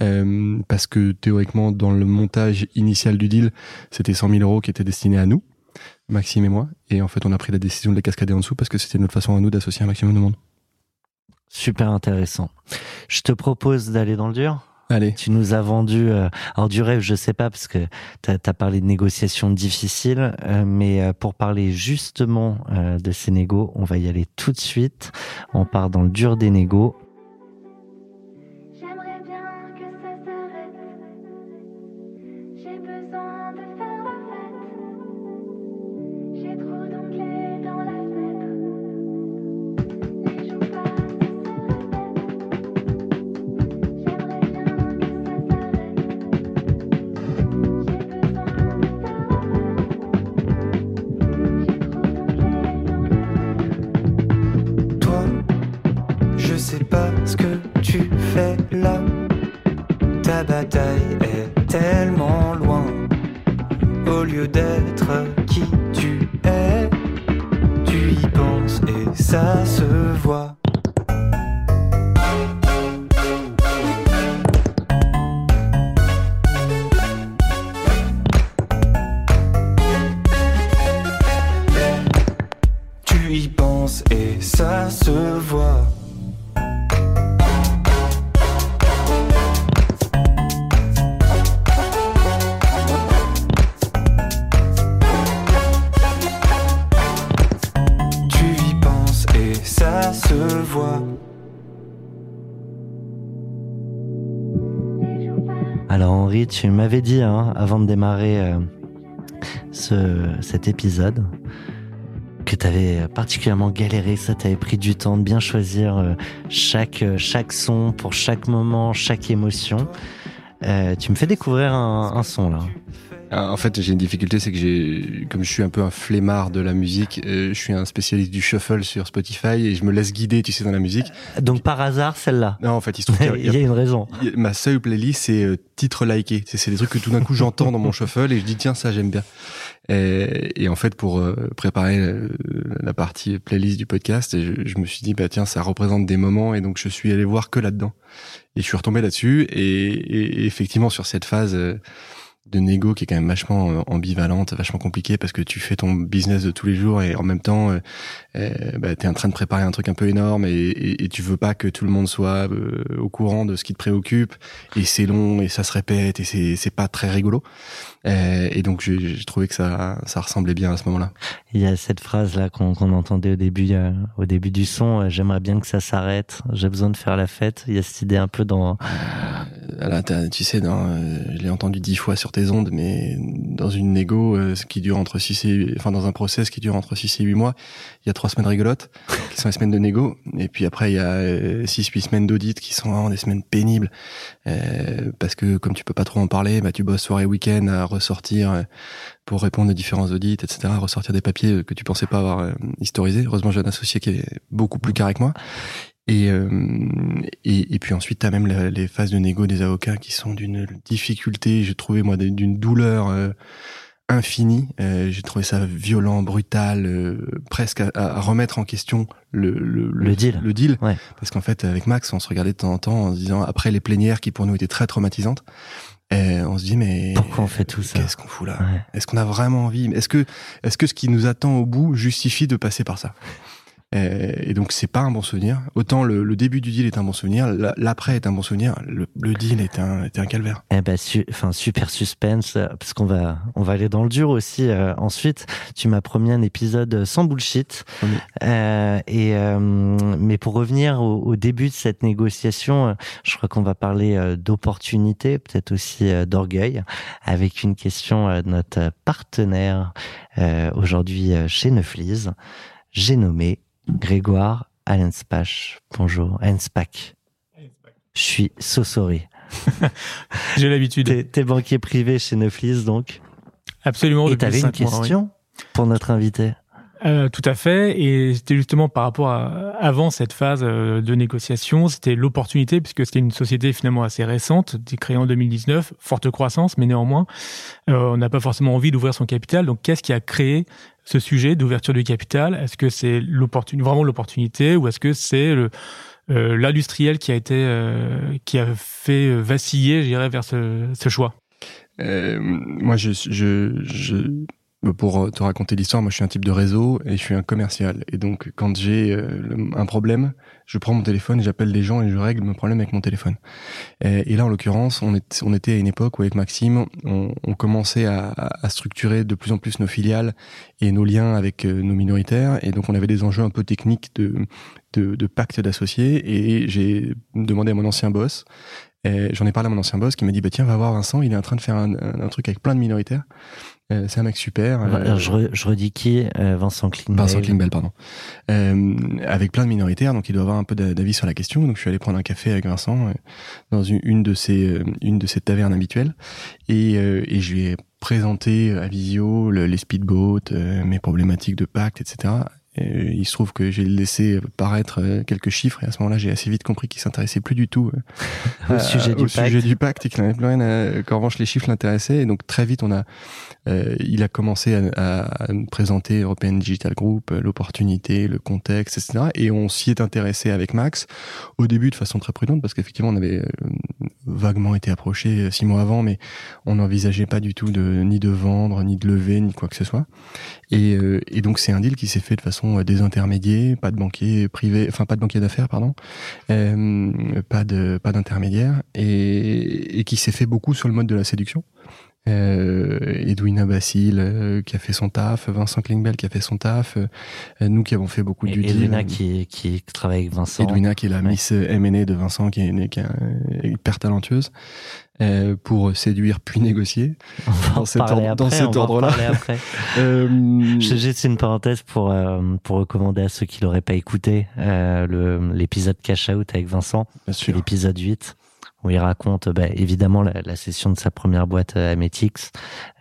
euh, parce que théoriquement dans le montage initial du deal, c'était 100 000 euros qui étaient destinés à nous. Maxime et moi, et en fait on a pris la décision de les cascader en dessous parce que c'était notre façon à nous d'associer un maximum de monde. Super intéressant. Je te propose d'aller dans le dur. Allez. Tu nous as vendu, euh, alors du rêve, je sais pas, parce que tu as, parlé de négociations difficiles, euh, mais euh, pour parler justement euh, de ces négos, on va y aller tout de suite. On part dans le dur des négos. M'avais dit hein, avant de démarrer euh, ce, cet épisode que tu avais particulièrement galéré, ça t'avait pris du temps de bien choisir euh, chaque, euh, chaque son pour chaque moment, chaque émotion. Tu me fais découvrir un son là. Ah, En fait, j'ai une difficulté, c'est que j'ai, comme je suis un peu un flemmard de la musique, euh, je suis un spécialiste du shuffle sur Spotify et je me laisse guider, tu sais, dans la musique. Donc par hasard celle-là. Non, en fait, il se trouve qu'il y a- y a une raison. ma seule playlist, c'est euh, titres likés. C'est des trucs que tout d'un coup j'entends dans mon shuffle et je dis tiens ça j'aime bien. Et, et en fait, pour euh, préparer euh, la partie playlist du podcast, je, je me suis dit bah tiens ça représente des moments et donc je suis allé voir que là-dedans. Et je suis retombé là-dessus et, et- et effectivement sur cette phase. euh, de négo qui est quand même vachement euh, ambivalente, vachement compliquée parce que tu fais ton business de tous les jours et en même temps euh, bah, t'es en train de préparer un truc un peu énorme et, et, et tu veux pas que tout le monde soit euh, au courant de ce qui te préoccupe et c'est long et ça se répète et c'est c'est pas très rigolo Euh, et donc j'ai j'ai trouvé que ça ça ressemblait bien à ce moment-là Il y a cette phrase là qu'on qu'on entendait au début, euh, au début du son. euh, J'aimerais bien que ça s'arrête. J'ai besoin de faire la fête. Il y a cette idée un peu dans. Euh, là tu sais dans, euh, je l'ai entendu dix fois sur tes ondes mais dans une négo euh, qui dure entre 6 et enfin dans un process qui dure entre 6 et 8 mois il y a trois semaines rigolotes qui sont les semaines de négo. Et puis après il y a 6 8 semaines d'audit qui sont vraiment des semaines pénibles. Euh, parce que comme tu peux pas trop en parler bah tu bosses soir et week-end à ressortir euh, pour répondre aux différents audits etc ressortir des papiers euh, que tu pensais pas avoir euh, historisés heureusement j'ai un associé qui est beaucoup plus carré que moi. Et, euh, et, et puis ensuite, tu as même la- les phases de négo des avocats qui sont d'une difficulté, j'ai trouvé moi d'une douleur infinie. Euh, j'ai trouvé ça violent, brutal, euh, presque à, à remettre en question le, le, Le deal. Le deal. Ouais. Parce qu'en fait, avec Max, on se regardait de temps en temps en se disant, après les plénières qui pour nous étaient très traumatisantes, euh, on se dit mais Pourquoi on fait tout ça? Qu'est-ce qu'on fout là? Ouais. Est-ce qu'on a vraiment envie? Est-ce que, est-ce que ce qui nous attend au bout justifie de passer par ça? Et donc c'est pas un bon souvenir. Autant le, le début du deal est un bon souvenir, la- l'après est un bon souvenir. Le, le deal est un, était un calvaire. Eh ben, su- enfin super suspense euh, parce qu'on va on va aller dans le dur aussi. euh, ensuite, tu m'as promis un épisode sans bullshit. Euh, et euh, mais pour revenir au, au début de cette négociation, euh, je crois qu'on va parler euh, d'opportunité, peut-être aussi euh, d'orgueil, avec une question euh, de notre partenaire euh, aujourd'hui euh, chez Neuflis. J'ai nommé Grégoire Allenspach. Bonjour, Allenspach. Je suis so sorry. J'ai l'habitude. T'es banquier privé chez Neuflis, donc. Absolument. Et t'avais une cinq mois, oui. question pour notre invité? Euh, tout à fait. Et c'était justement par rapport à avant cette phase euh, de négociation, c'était l'opportunité puisque c'était une société finalement assez récente, créée en 2019, forte croissance, mais néanmoins, euh, on n'a pas forcément envie d'ouvrir son capital. Donc, qu'est-ce qui a créé ce sujet d'ouverture du capital? Est-ce que c'est vraiment l'opportunité, ou est-ce que c'est euh, l'industriel qui a été euh, qui a fait vaciller, vers ce, choix? Euh, moi, pour te raconter l'histoire, moi je suis un type de réseau et je suis un commercial. Et donc quand j'ai un problème, je prends mon téléphone et j'appelle les gens et je règle mon problème avec mon téléphone. Et, là en l'occurrence, on, était à une époque où avec Maxime, on, commençait à, structurer de plus en plus nos filiales et nos liens avec euh, nos minoritaires. Et donc on avait des enjeux un peu techniques de, de, pacte d'associés. Et j'ai demandé à mon ancien boss, J'en ai parlé à mon ancien boss qui m'a dit bah tiens va voir Vincent il est en train de faire un- un truc avec plein de minoritaires Euh, c'est un mec super euh, je, re- je redis qui euh, Vincent Klingbeil. Vincent Klingbeil, pardon. Avec plein de minoritaires, donc il doit avoir un peu d'a- d'avis sur la question. Donc je suis allé prendre un café avec Vincent dans une, une de ces euh, une de tavernes habituelles et, et je lui ai présenté à Visio le- les speedboats, mes problématiques de pacte, etc. Et il se trouve que j'ai laissé paraître euh, quelques chiffres et à ce moment-là j'ai assez vite compris qu'il s'intéressait plus du tout euh, Au sujet du au pacte. sujet du pacte et qu'il n'avait plus rien à, qu'en revanche les chiffres l'intéressaient. Et donc très vite on a euh, il a commencé à, à- à présenter European Digital Group euh, l'opportunité le contexte etc et on s'y est intéressé avec Max au début de façon très prudente parce qu'effectivement on avait euh, vaguement été approché euh, six mois avant mais on n'envisageait pas du tout de ni de vendre ni de lever ni quoi que ce soit. Et, euh, et donc c'est un deal qui s'est fait de façon euh, désintermédiée pas de banquier privé enfin pas de banquier d'affaires pardon euh, pas de pas d'intermédiaire et, et qui s'est fait beaucoup sur le mode de la séduction. Euh, Edwina Basile euh, qui a fait son taf, Vincent Klingbeil qui a fait son taf, euh, nous qui avons fait beaucoup de Et deal. Edwina qui, qui travaille avec Vincent. Edwina qui est la Ouais. Miss M&A de Vincent qui est, qui est hyper talentueuse euh, pour séduire puis négocier. On va en dans cet ordre- dans après, cet va en ordre-là. Euh, Je juste une parenthèse pour euh, pour recommander à ceux qui l'auraient pas écouté euh, le l'épisode Cash Out avec Vincent, c'est l'épisode 8 où il raconte bah, évidemment la, la session de sa première boîte Ametix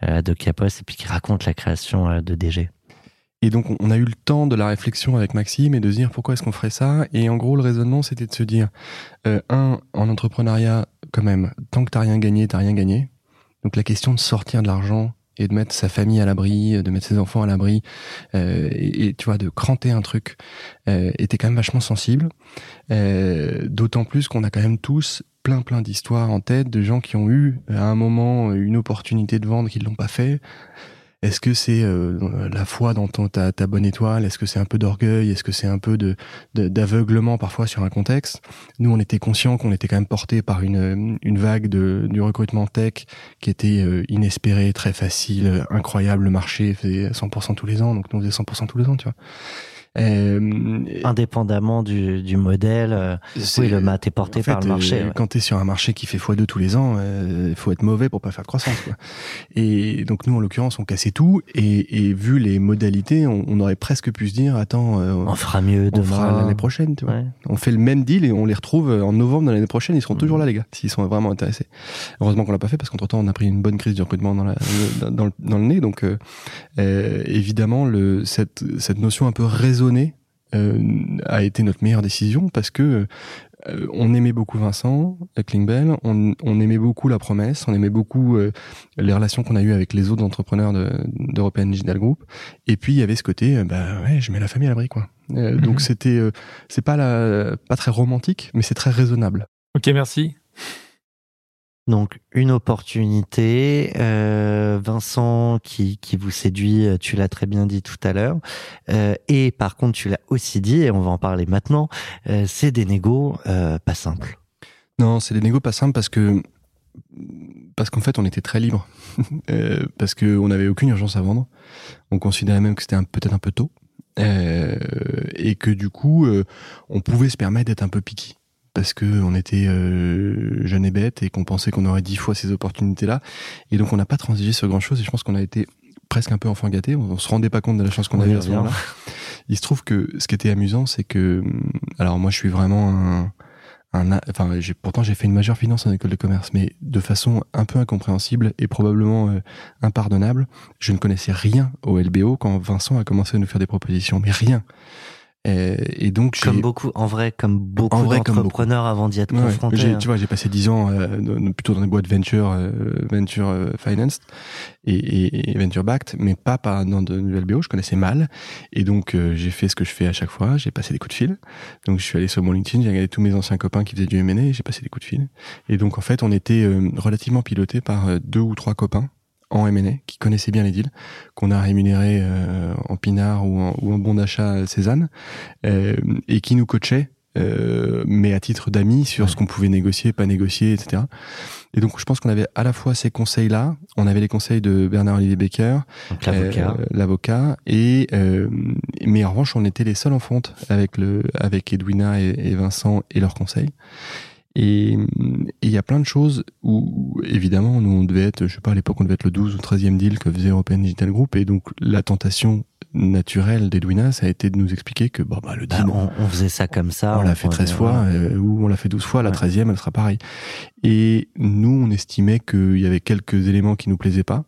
euh, de Capos et puis qui raconte la création de DG. Et donc, on- a eu le temps de la réflexion avec Maxime et de se dire pourquoi est-ce qu'on ferait ça? Et en gros, le raisonnement, c'était de se dire, euh, un, en entrepreneuriat, quand même, tant que t'as rien gagné, t'as rien gagné. Donc, la question de sortir de l'argent et de mettre sa famille à l'abri, de mettre ses enfants à l'abri, euh, et, tu vois, de cranter un truc, euh, était quand même vachement sensible. Euh, D'autant plus qu'on a quand même tous plein plein d'histoires en tête de gens qui ont eu à un moment une opportunité de vendre qui l'ont pas fait. Est-ce que c'est euh, la foi dans ton, ta, ta bonne étoile? Est-ce que c'est un peu d'orgueil? Est-ce que c'est un peu de d'aveuglement parfois sur un contexte? Nous, on était conscients qu'on était quand même porté par une, une vague de, du recrutement tech qui était euh, inespérée, très facile, incroyable. Le marché faisait 100% tous les ans, donc nous on faisait 100% tous les ans, tu vois. Euh, Indépendamment du, du modèle, euh, oui, le mat est porté en fait, par le marché. euh, ouais. Quand tu es sur un marché qui fait x2 tous les ans, il faut être mauvais pour pas faire de croissance. Quoi. Et donc nous, en l'occurrence, on cassait tout. Et, et vu les modalités, on, on aurait presque pu se dire, attends, euh, On fera mieux on demain. fera l'année prochaine. Tu vois. Ouais. On fait le même deal et on les retrouve en novembre de l'année prochaine. Ils seront toujours là, les gars, s'ils sont vraiment intéressés. Heureusement qu'on l'a pas fait parce qu'entre temps, on a pris une bonne crise du recrutement dans, la, dans, le, dans le nez. Donc, euh, évidemment, le, cette, cette notion un peu raisonnée euh, a été notre meilleure décision parce que euh, on aimait beaucoup Vincent euh, Klingbeil, on, on aimait beaucoup la promesse, on aimait beaucoup euh, les relations qu'on a eues avec les autres entrepreneurs de- d'European Digital Group. Et puis il y avait ce côté, euh, bah ouais, je mets la famille à l'abri quoi. Euh, Mhm. Donc c'était, c'est pas la, pas très romantique, mais c'est très raisonnable. Ok, merci. Donc une opportunité, euh, Vincent qui, qui vous séduit, euh, tu l'as très bien dit tout à l'heure, Euh, et par contre tu l'as aussi dit, et on va en parler maintenant, c'est des négos pas simples. Non, c'est des négos pas simples parce que parce qu'en fait on était très libre, parce que on n'avait aucune urgence à vendre. On considérait même que c'était peut-être un peu tôt, et que du coup on pouvait se permettre d'être un peu piqué parce que on était euh, jeune et bête et qu'on pensait qu'on aurait dix fois ces opportunités-là, et donc on n'a pas transigé sur grand-chose. Et je pense qu'on a été presque un peu enfant gâté. On, on se rendait pas compte de la chance qu'on avait à ce revient. moment-là. Il se trouve que ce qui était amusant, c'est que, hum, alors moi, je suis vraiment un, un enfin, j'ai, pourtant j'ai fait une majeure finance en école de commerce, mais de façon un peu incompréhensible et probablement euh, impardonnable. Je ne connaissais rien au LBO quand Vincent a commencé à nous faire des propositions, mais rien. Et, et donc, Comme beaucoup, en vrai, comme beaucoup En vrai, comme beaucoup. d'entrepreneurs avant d'y être Ouais, confrontés. J'ai- hein. Tu vois, j'ai passé 10 ans euh, plutôt dans des boîtes venture, euh, venture euh, financed et, et, et venture backed, mais pas, pas dans de du LBO. Je connaissais mal, et donc euh, j'ai fait ce que je fais à chaque fois. J'ai passé des coups de fil. Donc je suis allé sur mon LinkedIn, j'ai regardé tous mes anciens copains qui faisaient du M&A, j'ai passé des coups de fil. Et donc en fait, on était euh, relativement piloté par euh, deux ou trois copains en M&A, qui connaissaient bien les deals, qu'on a rémunéré euh, en pinard ou en, ou en bon d'achat Cézanne, euh, et qui nous coachaient, euh, mais à titre d'amis sur ce qu'on pouvait négocier, pas négocier, etc. Et donc je pense qu'on avait à la fois ces conseils-là, on avait les conseils de Bernard-Olivier Becker, l'avocat. euh, l'avocat, et euh, mais en revanche on était les seuls en fonte avec le avec Edwina et, et Vincent et leurs conseils. Et il y a plein de choses où, évidemment, nous, on devait être, je sais pas, à l'époque, on devait être le 12 ou 13e deal que faisait European Digital Group. Et donc, la tentation naturelle d'Edwina, ça a été de nous expliquer que, bah, bah le Bah, deal, on, on faisait ça comme ça. on l'a fait 13 fois, euh, ou on l'a fait 12 fois, la Ouais. 13e, elle sera pareille. Et nous, on estimait qu'il y avait quelques éléments qui nous plaisaient pas.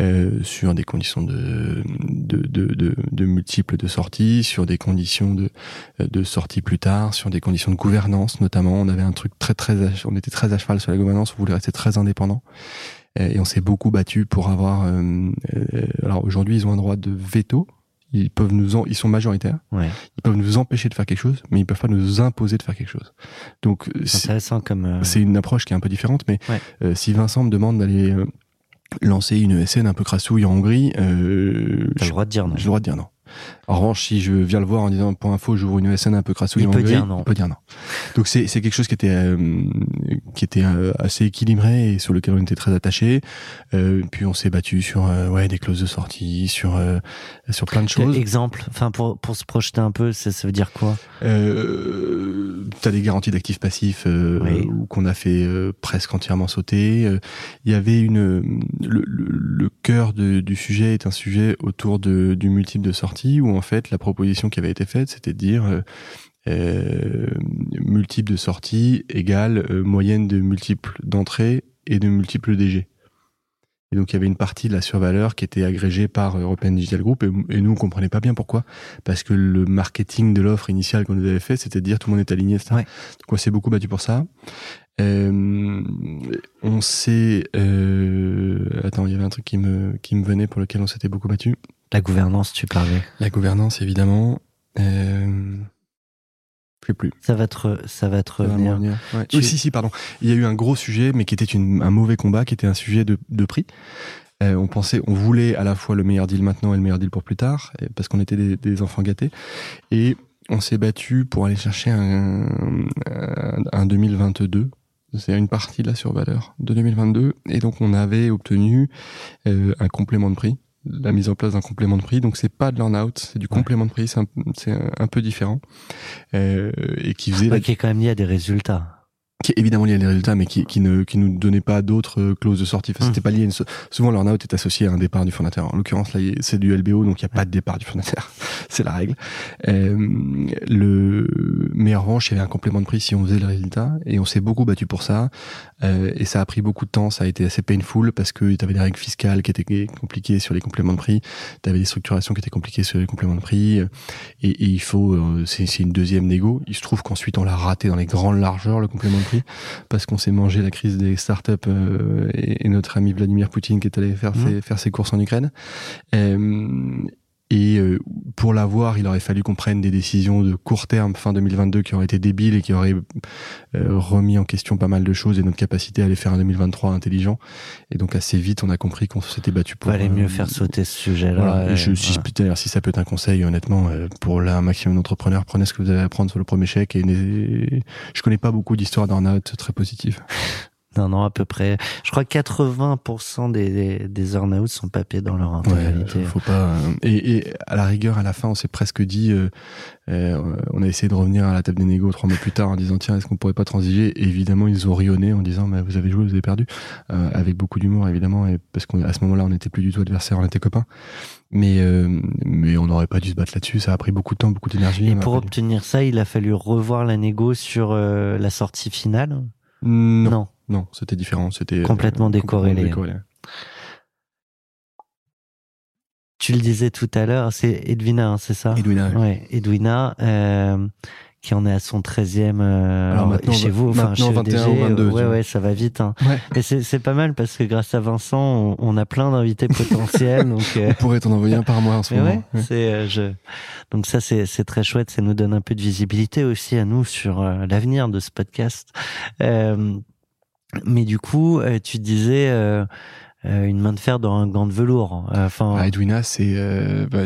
Euh, sur des conditions de, de, de, de, de multiples de sorties, sur des conditions de, de sortie plus tard, sur des conditions de gouvernance notamment. On avait un truc très très, on était très à cheval sur la gouvernance, on voulait rester très indépendant. Euh, Et on s'est beaucoup battu pour avoir. euh, euh, alors aujourd'hui, ils ont un droit de veto. Ils peuvent nous, en- ils sont majoritaires. Ouais. Ils peuvent nous empêcher de faire quelque chose, mais ils peuvent pas nous imposer de faire quelque chose. Donc C'est c'est intéressant comme. euh, c'est une approche qui est un peu différente, mais Ouais. euh, si Vincent me demande d'aller euh, lancer une ESN un peu crassouille en Hongrie, euh, T'as le droit de dire non. j'ai le droit de dire non. En revanche, si je viens le voir en disant pour info, j'ouvre une ESN un peu crassouille Il en peut Hongrie, dire non. il peut dire non. Donc c'est c'est quelque chose qui était euh, qui était euh, assez équilibré et sur lequel on était très attaché. Euh, puis on s'est battu sur euh, ouais des clauses de sortie, sur euh, sur plein de choses. Exemple, enfin pour pour se projeter un peu, ça, ça veut dire quoi? Euh, T'as des garanties d'actifs passifs euh, Oui. ou qu'on a fait euh, presque entièrement sauter. Euh, Il y avait une le, le, le cœur de- du sujet est un sujet autour de, du multiple de sortie où en fait la proposition qui avait été faite c'était de dire multiple de sortie égale euh, moyenne de multiples d'entrée et de multiples DG. Et donc il y avait une partie de la survaleur qui était agrégée par European Digital Group et, et nous on comprenait pas bien pourquoi parce que le marketing de l'offre initiale qu'on nous avait fait c'était de dire tout le monde est aligné etc. Ouais. Donc on s'est beaucoup battu pour ça. Euh, on s'est euh, attends il y avait un truc qui me qui me venait pour lequel on s'était beaucoup battu. La gouvernance, tu parlais. La gouvernance évidemment. Euh, je sais plus. Ça va te, re- ça va revenir. revenir. Ouais. Tu- Oui, si, si, pardon. Il y a eu un gros sujet, mais qui était une- un mauvais combat, qui était un sujet de, de prix. Euh, on pensait, on voulait à la fois le meilleur deal maintenant et le meilleur deal pour plus tard, parce qu'on était des, des enfants gâtés. Et on s'est battu pour aller chercher un, un, un 2022. C'est une partie de la survaleur de 2022. Et donc, on avait obtenu euh, un complément de prix la mise en place d'un complément de prix. Donc c'est pas de l'earn-out, c'est du Ouais. complément de prix, c'est un, un, peu différent. Euh, et qui faisait la Ouais, qui est quand même lié à des résultats. Qui est évidemment lié à des résultats, mais qui, qui ne qui nous donnait pas d'autres euh, clauses de sortie. Enfin, Mm. C'était pas lié. à une so- Souvent, l'earn-out est associé à un départ du fondateur. En l'occurrence, là, c'est du LBO, donc il n'y a pas de départ du fondateur. c'est la règle. Euh, le mais en revanche, il y avait un complément de prix si on faisait le résultat, et on s'est beaucoup battu pour ça. Euh, et ça a pris beaucoup de temps. Ça a été assez painful parce que tu avais des règles fiscales qui étaient compliquées sur les compléments de prix. Tu avais des structurations qui étaient compliquées sur les compléments de prix. Et, et il faut, euh, c'est c'est une deuxième négo. Il se trouve qu'ensuite on l'a raté dans les grandes largeurs le complément de prix parce qu'on s'est mangé la crise des startups euh, et, et notre ami Vladimir Poutine qui est allé faire, ses, faire ses courses en Ukraine. Euh, et euh, pour l'avoir, il aurait fallu qu'on prenne des décisions de court terme fin 2022 qui auraient été débiles et qui auraient euh, remis en question pas mal de choses et notre capacité à aller faire un 2023 intelligent. Et donc assez vite, on a compris qu'on s'était battu pour. Valait euh, mieux faire sauter ce sujet-là. voilà. je, si, voilà. d'ailleurs, si ça peut être un conseil, honnêtement, euh, pour là, un maximum d'entrepreneurs, prenez ce que vous avez à apprendre sur le premier chèque. Et je connais pas beaucoup d'histoires d'earn-out très positives. Non, non, à peu près. Je crois que 80% des, des, des earn-outs sont papés dans leur intégralité. faut pas. euh, Et, et à la rigueur, à la fin, on s'est presque dit, euh, euh, on a essayé de revenir à la table des négos trois mois plus tard en disant tiens, est-ce qu'on pourrait pas transiger? Et évidemment, ils ont rionné en disant mais vous avez joué, vous avez perdu, Euh, avec beaucoup d'humour évidemment, et parce qu'à ce moment-là, on n'était plus du tout adversaires, on était copains. Mais mais on n'aurait pas dû se battre là-dessus. Ça a pris beaucoup de temps, beaucoup d'énergie. Et pour obtenir ça, il a fallu revoir la négo sur la sortie finale? Non, non, c'était différent. C'était euh, Complètement décorrélé. décorrélé. Tu le disais tout à l'heure, c'est Edwina, hein, c'est ça? Edwina, oui. Ouais, Edwina, euh, qui en est à son 13e euh, Alors maintenant, chez vous, enfin chez 21 EDG, ou 22, euh, tu Ouais, ouais, ça va vite. Hein. Ouais. Et c'est pas mal parce que grâce à Vincent, on, on a plein d'invités potentiels. donc, euh, On pourrait t'en envoyer un par mois en ce mais moment. ouais, Ouais. c'est je. Donc ça c'est c'est très chouette, ça nous donne un peu de visibilité aussi à nous sur l'avenir de ce podcast. Euh, mais du coup, euh, tu disais. Euh, euh, une main de fer dans un gant de velours. Enfin, Ah, Edwina, c'est euh, bah,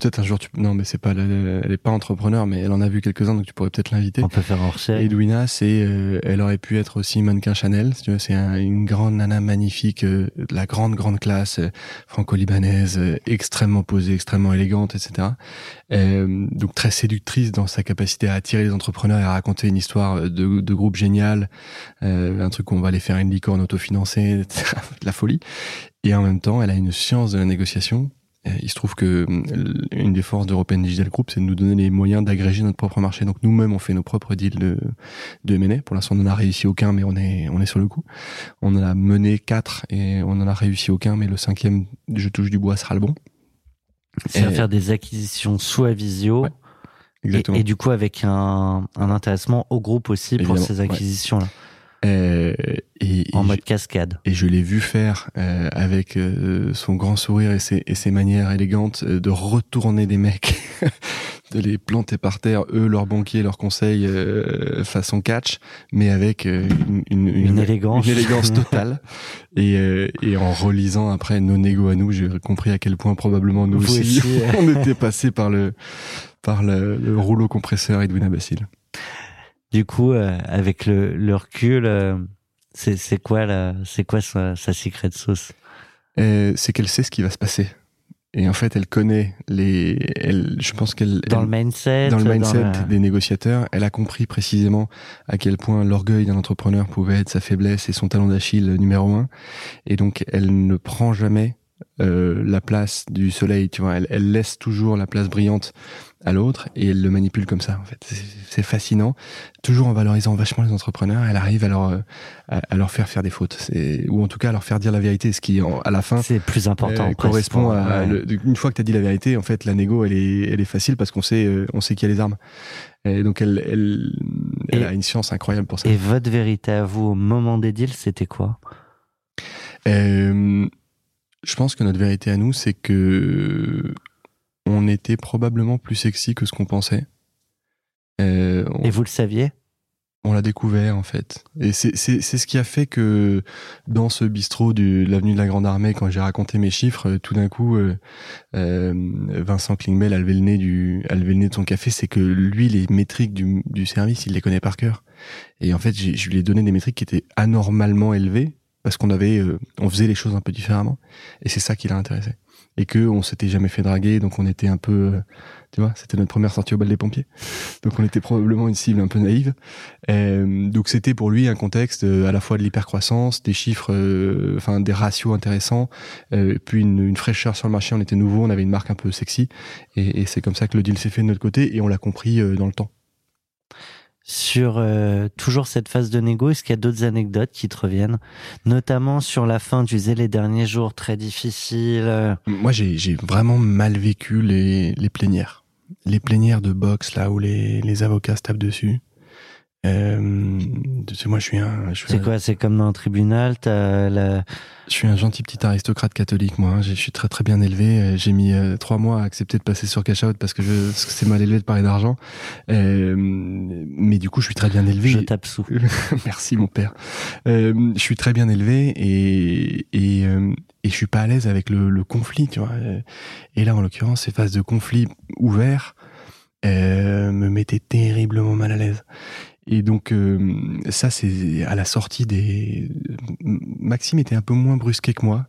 peut-être un jour tu non mais c'est pas elle, est pas entrepreneur mais elle en a vu quelques-uns donc tu pourrais peut-être l'inviter. on peut faire un recherche. Edwina, c'est, euh, elle aurait pu être aussi mannequin Chanel. si tu veux, C'est un- une grande nana magnifique, euh, de la grande grande classe franco-libanaise, euh, extrêmement posée, extrêmement élégante, etc. Euh, donc très séductrice dans sa capacité à attirer les entrepreneurs et à raconter une histoire de, de groupe génial, euh, un truc où on va aller faire une licorne autofinancée, de la folie. Et en même temps, elle a une science de la négociation. Euh, Il se trouve que euh, une des forces d'European Digital Group, c'est de nous donner les moyens d'agréger notre propre marché. Donc nous-mêmes, on fait nos propres deals de, de M&A. Pour l'instant, on n'en a réussi aucun, mais on est, on est sur le coup. On en a mené quatre et on n'en a réussi aucun, mais le cinquième, je touche du bois, sera le bon. C'est à faire des acquisitions sous Avisio. Ouais, Et, du coup, avec un, un intéressement au groupe aussi pour ces ouais. Euh, et, et en je- mode cascade. et je l'ai vu faire euh, avec euh, son grand sourire et ses, et ses manières élégantes euh, de retourner des mecs, de les planter par terre, eux, leurs banquiers, leurs conseils euh, façon catch, mais avec euh, une, une, Une élégance. une élégance totale. et, euh, et en relisant après nos négos à nous, j'ai compris à quel point probablement nous Vous aussi, on était passé par le par le, le rouleau compresseur Edwina Basile. Du coup, euh, avec le, le recul, euh, c'est quoi la, c'est quoi sa, sa secret sauce? Euh, c'est qu'elle sait ce qui va se passer. Et en fait, elle connaît les. Elle, je pense qu'elle. dans elle- le mindset, dans le mindset des négociateurs, elle a compris précisément à quel point l'orgueil d'un entrepreneur pouvait être sa faiblesse et son talon d'Achille numéro un. Et donc, elle ne prend jamais euh, la place du soleil, tu vois. Elle, elle laisse toujours la place brillante à l'autre et elle le manipule comme ça. En fait, c'est fascinant. Toujours en valorisant vachement les entrepreneurs, elle arrive à leur euh, à, à leur faire faire des fautes, ou en tout cas à leur faire dire la vérité, ce qui en- à la fin c'est plus important. euh, correspond à ouais. le- une fois que tu as dit la vérité en fait la négo elle est elle est facile parce qu'on sait euh, on sait y a les armes et donc elle elle, elle Et- a une science incroyable pour ça Et votre vérité à vous au moment des deals, c'était quoi? Euh, je pense que notre vérité à nous c'est que on était probablement plus sexy que ce qu'on pensait Euh, on- Et vous le saviez? On l'a découvert en fait. Et c'est ce qui a fait que dans ce bistrot de l'avenue de la Grande Armée, quand j'ai raconté mes chiffres, euh, tout d'un coup, euh, euh, Vincent Klingbeil a levé le nez du, a levé le nez de son café. C'est que lui, les métriques du, du service, il les connaît par cœur. Et en fait, je lui ai donné des métriques qui étaient anormalement élevées parce qu'on avait, euh, on faisait les choses un peu différemment. Et c'est ça qui l'a intéressé. Et que on s'était jamais fait draguer, donc on était un peu, euh, tu vois, c'était notre première sortie au bal des pompiers. Donc on était probablement une cible un peu naïve. Euh, donc c'était pour lui un contexte à la fois de l'hypercroissance, des chiffres, enfin des ratios intéressants, puis une, fraîcheur sur le marché. On était nouveau, on avait une marque un peu sexy, et, et c'est comme ça que le deal s'est fait de notre côté, et on l'a compris dans le temps. Sur euh, toujours cette phase de négo, est-ce qu'il y a d'autres anecdotes qui te reviennent Notamment sur la fin, tu disais les derniers jours très difficiles. euh, Moi, j'ai vraiment mal vécu les, les plénières. Les plénières de boxe, là où les, les avocats se tapent dessus. Euh, tu sais, moi, je suis un, C'est quoi C'est comme dans un tribunal, la... Je suis un gentil petit aristocrate catholique, moi. hein. Je suis très très bien élevé. Euh, J'ai mis euh, trois mois à accepter de passer sur cash out parce que je, c'est mal élevé de parler d'argent. Euh, mais du coup, je suis très bien élevé. je tape sous. Merci mon père. Je suis très bien élevé et et, et je suis pas à l'aise avec le, le conflit, tu vois. Et là, en l'occurrence, ces phases de conflit ouverts me mettaient terriblement mal à l'aise. Et donc euh, ça, c'est à la sortie des. Maxime était un peu moins brusqué que moi,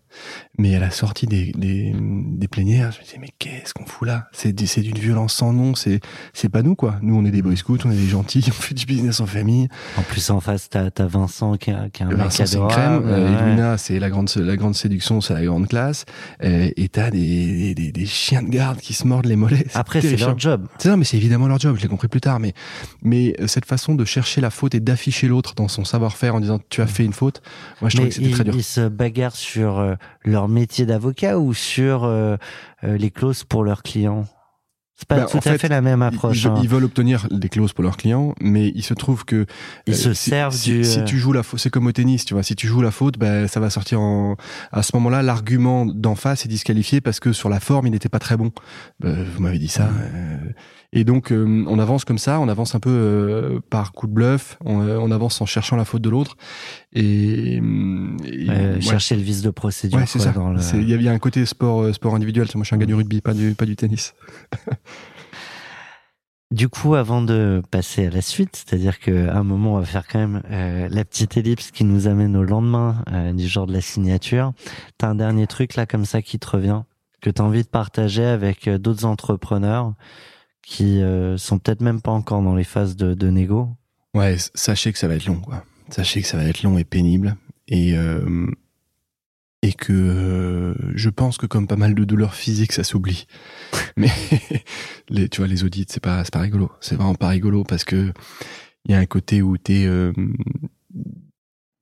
mais à la sortie des des, des plénières, je me disais mais qu'est-ce qu'on fout là? C'est du- c'est d'une violence sans nom. C'est c'est pas nous quoi. Nous, on est des boy scouts, on est des gentils, on fait du business en famille. En plus, en face, t'as as Vincent qui a, qui a un Vincent, c'est crème. Euh, ouais. Edwina, c'est la grande, la grande séduction, c'est la grande classe. Euh, et t'as des, des, des chiens de garde qui se mordent les mollets. Après, c'est leur job. C'est- Non, mais c'est évidemment leur job. Je l'ai compris plus tard. Mais, mais euh, cette façon de chercher la faute et d'afficher l'autre dans son savoir-faire en disant tu as fait une faute, moi, je Mais que c'était très dur. ils se bagarrent sur euh, leur métier d'avocat ou sur euh, euh, les clauses pour leurs clients? C'est pas Bah, tout à fait, fait la même approche. ils- hein. ils veulent obtenir des clauses pour leurs clients, mais il se trouve que Ils euh, se si, servent si- du, si euh, tu joues la faute, c'est comme au tennis, tu vois. Si tu joues la faute, ben ça va sortir en. À ce moment-là, l'argument d'en face est disqualifié parce que sur la forme, il n'était pas très bon. Ben, vous m'avez dit ça. euh, et donc, euh, on avance comme ça, on avance un peu euh, par coup de bluff, on, euh, on avance en cherchant la faute de l'autre. Et, et- Euh, ouais. Chercher le vice de procédure. Ouais, c'est ça. le- Il y, y a un côté sport, euh, sport individuel. Moi, je suis un gars du rugby, pas du, pas du tennis. Du coup, avant de passer à la suite, c'est-à-dire qu'à un moment, on va faire quand même euh, la petite ellipse qui nous amène au lendemain euh, du jour de la signature. T'as un dernier truc là comme ça qui te revient, que t'as envie de partager avec euh, d'autres entrepreneurs qui sont peut-être même pas encore dans les phases de, de négo? Ouais, sachez que ça va être long, quoi. Sachez que ça va être long et pénible. Et, euh, et que euh, je pense que comme pas mal de douleurs physiques, ça s'oublie. Mais les, tu vois, les audits, c'est pas, c'est pas rigolo. C'est vraiment pas rigolo parce que il y a un côté où t'es, euh,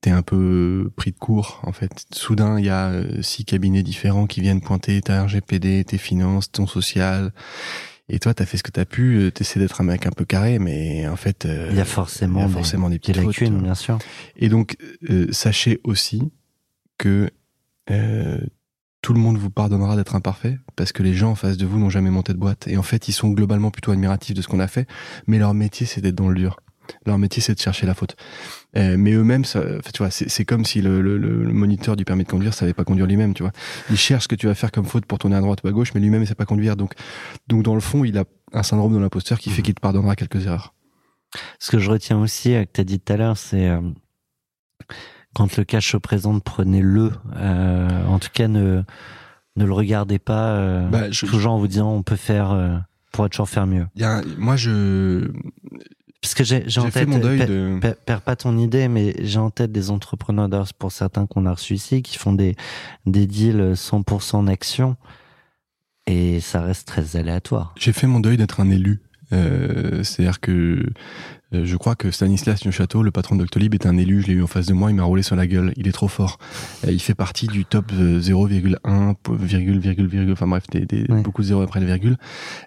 t'es un peu pris de court, en fait. Soudain, il y a euh, six cabinets différents qui viennent pointer ta RGPD, tes finances, ton social. Et toi, t'as fait ce que t'as pu, euh, t'essaies d'être un mec un peu carré, mais en fait, euh, Il y a forcément, y a forcément des petites lacunes, vois. bien sûr. Et donc, euh, sachez aussi que euh, tout le monde vous pardonnera d'être imparfait, parce que les gens en face de vous n'ont jamais monté de boîte. Et en fait, ils sont globalement plutôt admiratifs de ce qu'on a fait, mais leur métier, c'est d'être dans le dur. Leur métier, c'est de chercher la faute. Euh, mais eux-mêmes, ça- tu vois, c'est comme si le, le- le moniteur du permis de conduire savait pas conduire lui-même, tu vois. Il cherche ce que tu vas faire comme faute pour tourner à droite ou à gauche, mais lui-même, il sait pas conduire. Donc, donc dans le fond, il a un syndrome de l'imposteur qui fait qu'il te pardonnera quelques erreurs. Ce que je retiens aussi, que tu as dit tout à l'heure, c'est euh, quand le cash se présente, prenez-le. Euh, en tout cas, ne, ne le regardez pas euh, Bah, je- toujours en vous disant on peut faire, on pourrait toujours faire mieux. Il y a un- moi, je, Parce que j'ai en tête, mon deuil per- de. per- perds pas ton idée, mais j'ai en tête des entrepreneurs, d'ailleurs, pour certains qu'on a reçus ici, qui font des, des deals 100% en action. Et ça reste très aléatoire. J'ai fait mon deuil d'être un élu. Euh, C'est-à-dire que euh, je crois que Stanislas Neuchâteau, le patron d'Octolib, est un élu. Je l'ai eu en face de moi, il m'a roulé sur la gueule. Il est trop fort. Euh, il fait partie du top euh, 0,1, virgule, virgule, virgule, enfin bref, des, des- Ouais. beaucoup de zéros après le virgule.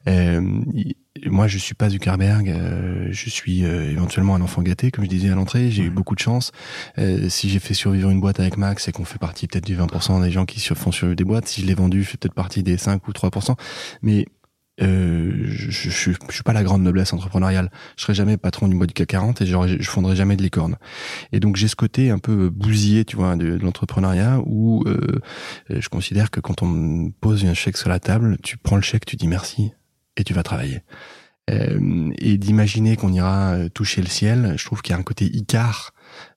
Euh, il- moi, je suis pas Zuckerberg. euh, je suis euh, éventuellement un enfant gâté, comme je disais à l'entrée. J'ai eu beaucoup de chance. Euh, si j'ai fait survivre une boîte avec Max, c'est qu'on fait partie peut-être du 20% des gens qui font survivre des boîtes. Si je l'ai vendu, je fais peut-être partie des 5 ou 3%. Mais euh, je, je, je, je suis pas la grande noblesse entrepreneuriale. Je serai jamais patron d'une boîte du CAC 40 et je fonderai jamais de licorne. Et donc j'ai ce côté un peu bousillé, tu vois, de, l'entrepreneuriat où euh, je considère que quand on pose un chèque sur la table, tu prends le chèque, tu dis merci et tu vas travailler. Euh, et d'imaginer qu'on ira toucher le ciel, je trouve qu'il y a un côté Icar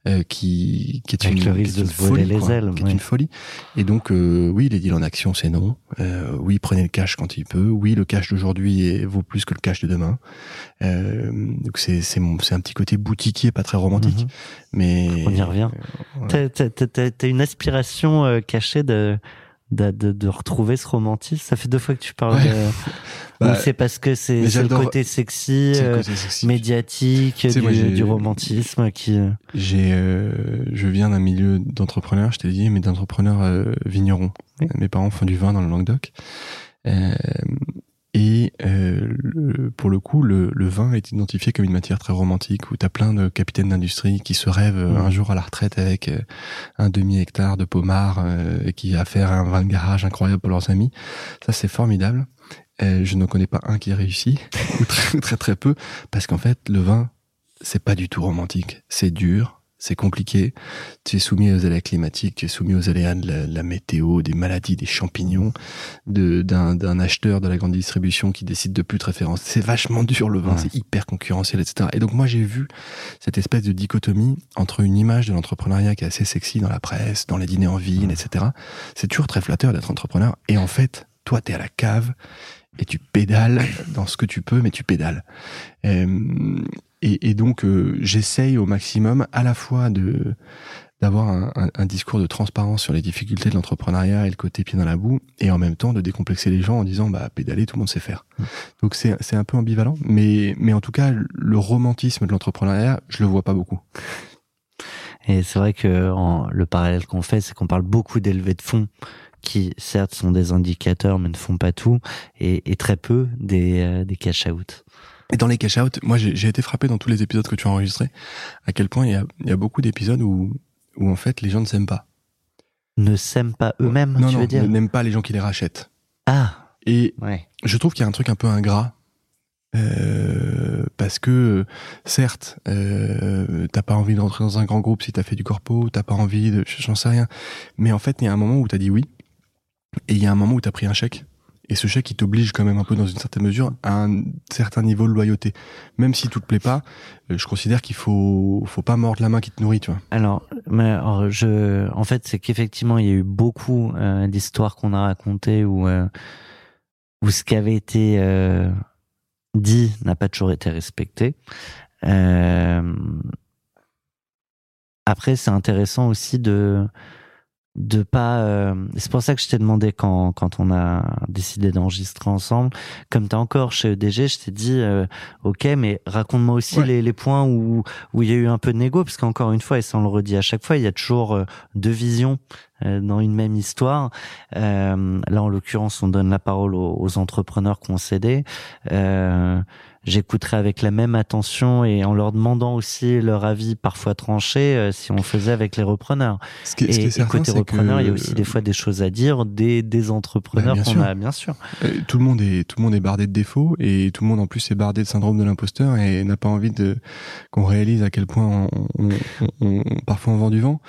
euh, qui, qui est Avec une, le risque de se voler folie, les quoi, ailes, qui est une folie. Et donc, euh, oui, les deals en action, c'est non. Euh, oui, prenez le cash quand il peut. Oui, le cash d'aujourd'hui vaut plus que le cash de demain. Donc c'est c'est un petit côté boutiquier, pas très romantique, Mhm. mais On y revient. T'as- une aspiration cachée de, de, de, de retrouver ce romantisme. Ça fait deux fois que tu parles Ouais. de... Bah, c'est parce que c'est le j'adore- côté sexy, c'est le euh, côté sexy. médiatique, du, moi, j'ai- du romantisme qui... euh, J'ai, euh, je viens d'un milieu d'entrepreneurs, je t'ai dit, mais d'entrepreneurs euh, vignerons. Oui. Mes parents font du vin dans le Languedoc. Et euh, le- pour le coup, le, le vin est identifié comme une matière très romantique, où tu as plein de capitaines d'industrie qui se rêvent euh, un jour à la retraite avec euh, un demi-hectare de pommard euh, et qui a faire un vin de garage incroyable pour leurs amis. Ça, c'est formidable. Euh, je ne connais pas un qui a réussi, ou très, très très peu, parce qu'en fait, le vin, c'est pas du tout romantique. C'est dur, c'est compliqué. Tu es soumis aux aléas climatiques, tu es soumis aux aléas de la, de la météo, des maladies, des champignons, de- d'un acheteur de la grande distribution qui décide de plus te référencer. C'est vachement dur le vin, Ouais. c'est hyper concurrentiel, etc. Et donc moi j'ai vu cette espèce de dichotomie entre une image de l'entrepreneuriat qui est assez sexy dans la presse, dans les dîners en ville, etc. C'est toujours très flatteur d'être entrepreneur. Et en fait, toi t'es à la cave et tu pédales dans ce que tu peux, mais tu pédales. Et, et donc, euh, j'essaye au maximum à la fois de d'avoir un, un- un discours de transparence sur les difficultés de l'entrepreneuriat et le côté pied dans la boue, et en même temps de décomplexer les gens en disant bah pédaler tout le monde sait faire. Donc c'est c'est un peu ambivalent, mais mais en tout cas le romantisme de l'entrepreneuriat je le vois pas beaucoup. Et c'est vrai que en- le parallèle qu'on fait, c'est qu'on parle beaucoup d'élevés de fonds qui certes sont des indicateurs mais ne font pas tout, et, et très peu des, euh, des cash-out. Et dans les cash-out, moi j'ai été frappé dans tous les épisodes que tu as enregistrés, à quel point il y a, il y a beaucoup d'épisodes où, où en fait les gens ne s'aiment pas. Ne s'aiment pas eux-mêmes, tu non, veux dire n'aiment pas les gens qui les rachètent. Ah, Et ouais. je trouve qu'il y a un truc un peu ingrat. Euh, parce que certes, euh, t'as pas envie d'entrer dans un grand groupe si t'as fait du corpo, t'as pas envie de, j'en sais rien. Mais en fait, il y a un moment où t'as dit oui, et il y a un moment où t'as pris un chèque. Et ce chèque, il t'oblige quand même un peu dans une certaine mesure à un certain niveau de loyauté. Même si tout te plaît pas, euh, je considère qu'il faut, faut pas mordre la main qui te nourrit, tu vois. Alors, mais je, en fait, c'est qu'effectivement, il y a eu beaucoup euh, d'histoires qu'on a racontées où, euh, où ce qui avait été dit n'a pas toujours été respecté. Après, c'est intéressant aussi de de pas. euh, c'est pour ça que je t'ai demandé quand quand on a décidé d'enregistrer ensemble. Comme t'es encore chez EDG, je t'ai dit, euh, ok, mais raconte-moi aussi Ouais. les, les points où où il y a eu un peu de négo, parce qu'encore une fois, et ça on le redit à chaque fois, il y a toujours euh, deux visions euh, dans une même histoire. Euh, là, en l'occurrence, on donne la parole aux, aux entrepreneurs qui ont cédé. Euh, J'écouterai avec la même attention et en leur demandant aussi leur avis parfois tranché euh, si on faisait avec les repreneurs. Ce qui, est- ce qui Et, certain, côté repreneur, il y a aussi des fois des choses à dire des, des entrepreneurs Bah, qu'on a, bien sûr. Euh, tout le monde est tout le monde est bardé de défauts et tout le monde en plus est bardé de syndrome de l'imposteur et n'a pas envie de qu'on réalise à quel point on, on- on- on- parfois on vend du vent.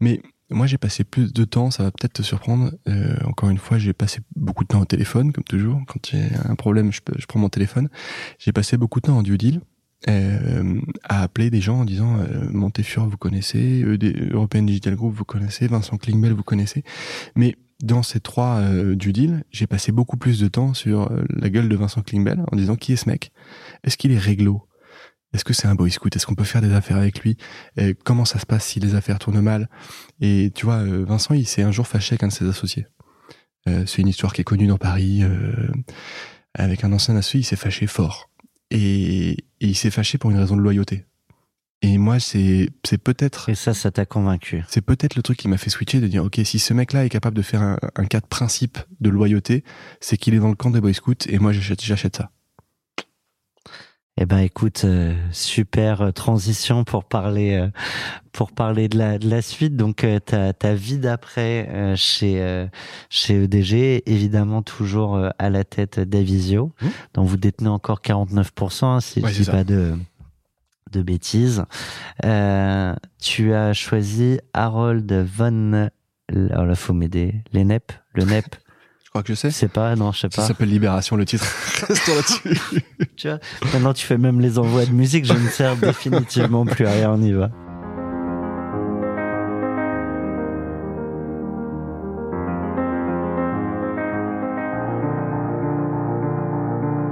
Mais moi j'ai passé plus de temps, ça va peut-être te surprendre. euh, encore une fois, j'ai passé beaucoup de temps au téléphone comme toujours. Quand il y a un problème, je, je prends mon téléphone. J'ai passé beaucoup de temps en due deal. euh, à appeler des gens en disant euh, Montefur vous connaissez, ED European Digital Group vous connaissez, Vincent Klingbeil vous connaissez, mais dans ces trois euh, du deal, j'ai passé beaucoup plus de temps sur euh, la gueule de Vincent Klingbeil en disant qui est ce mec? Est-ce qu'il est réglo? Est-ce que c'est un boy scout? Est-ce qu'on peut faire des affaires avec lui? Comment ça se passe si les affaires tournent mal? Et tu vois, euh, Vincent, il s'est un jour fâché avec un de ses associés. Euh, c'est une histoire qui est connue dans Paris. euh, avec un ancien associé, il s'est fâché fort. Et, et il s'est fâché pour une raison de loyauté. Et moi, c'est c'est peut-être Et ça, ça t'a convaincu. c'est peut-être le truc qui m'a fait switcher de dire ok si ce mec-là est capable de faire un, un cas de principe de loyauté, c'est qu'il est dans le camp des boy scouts et moi j'achète j'achète ça. Eh ben, écoute, euh, super euh, transition pour parler euh, pour parler de la de la suite. Donc, euh, ta ta vie d'après euh, chez euh, chez EDG, évidemment toujours euh, à la tête d'Avisio, Mmh. dont vous détenez encore 49%, hein, si Ouais, je dis ça. pas de de bêtises. Euh, tu as choisi Harold von. Alors là, faut m'aider. Les NEP, le NEP. Je crois que je sais? Je sais pas, non, je sais Ça pas. s'appelle Libération le titre. Restons là-dessus. Tu vois, maintenant tu fais même les envois de musique, je ne sers définitivement plus à rien, on y va.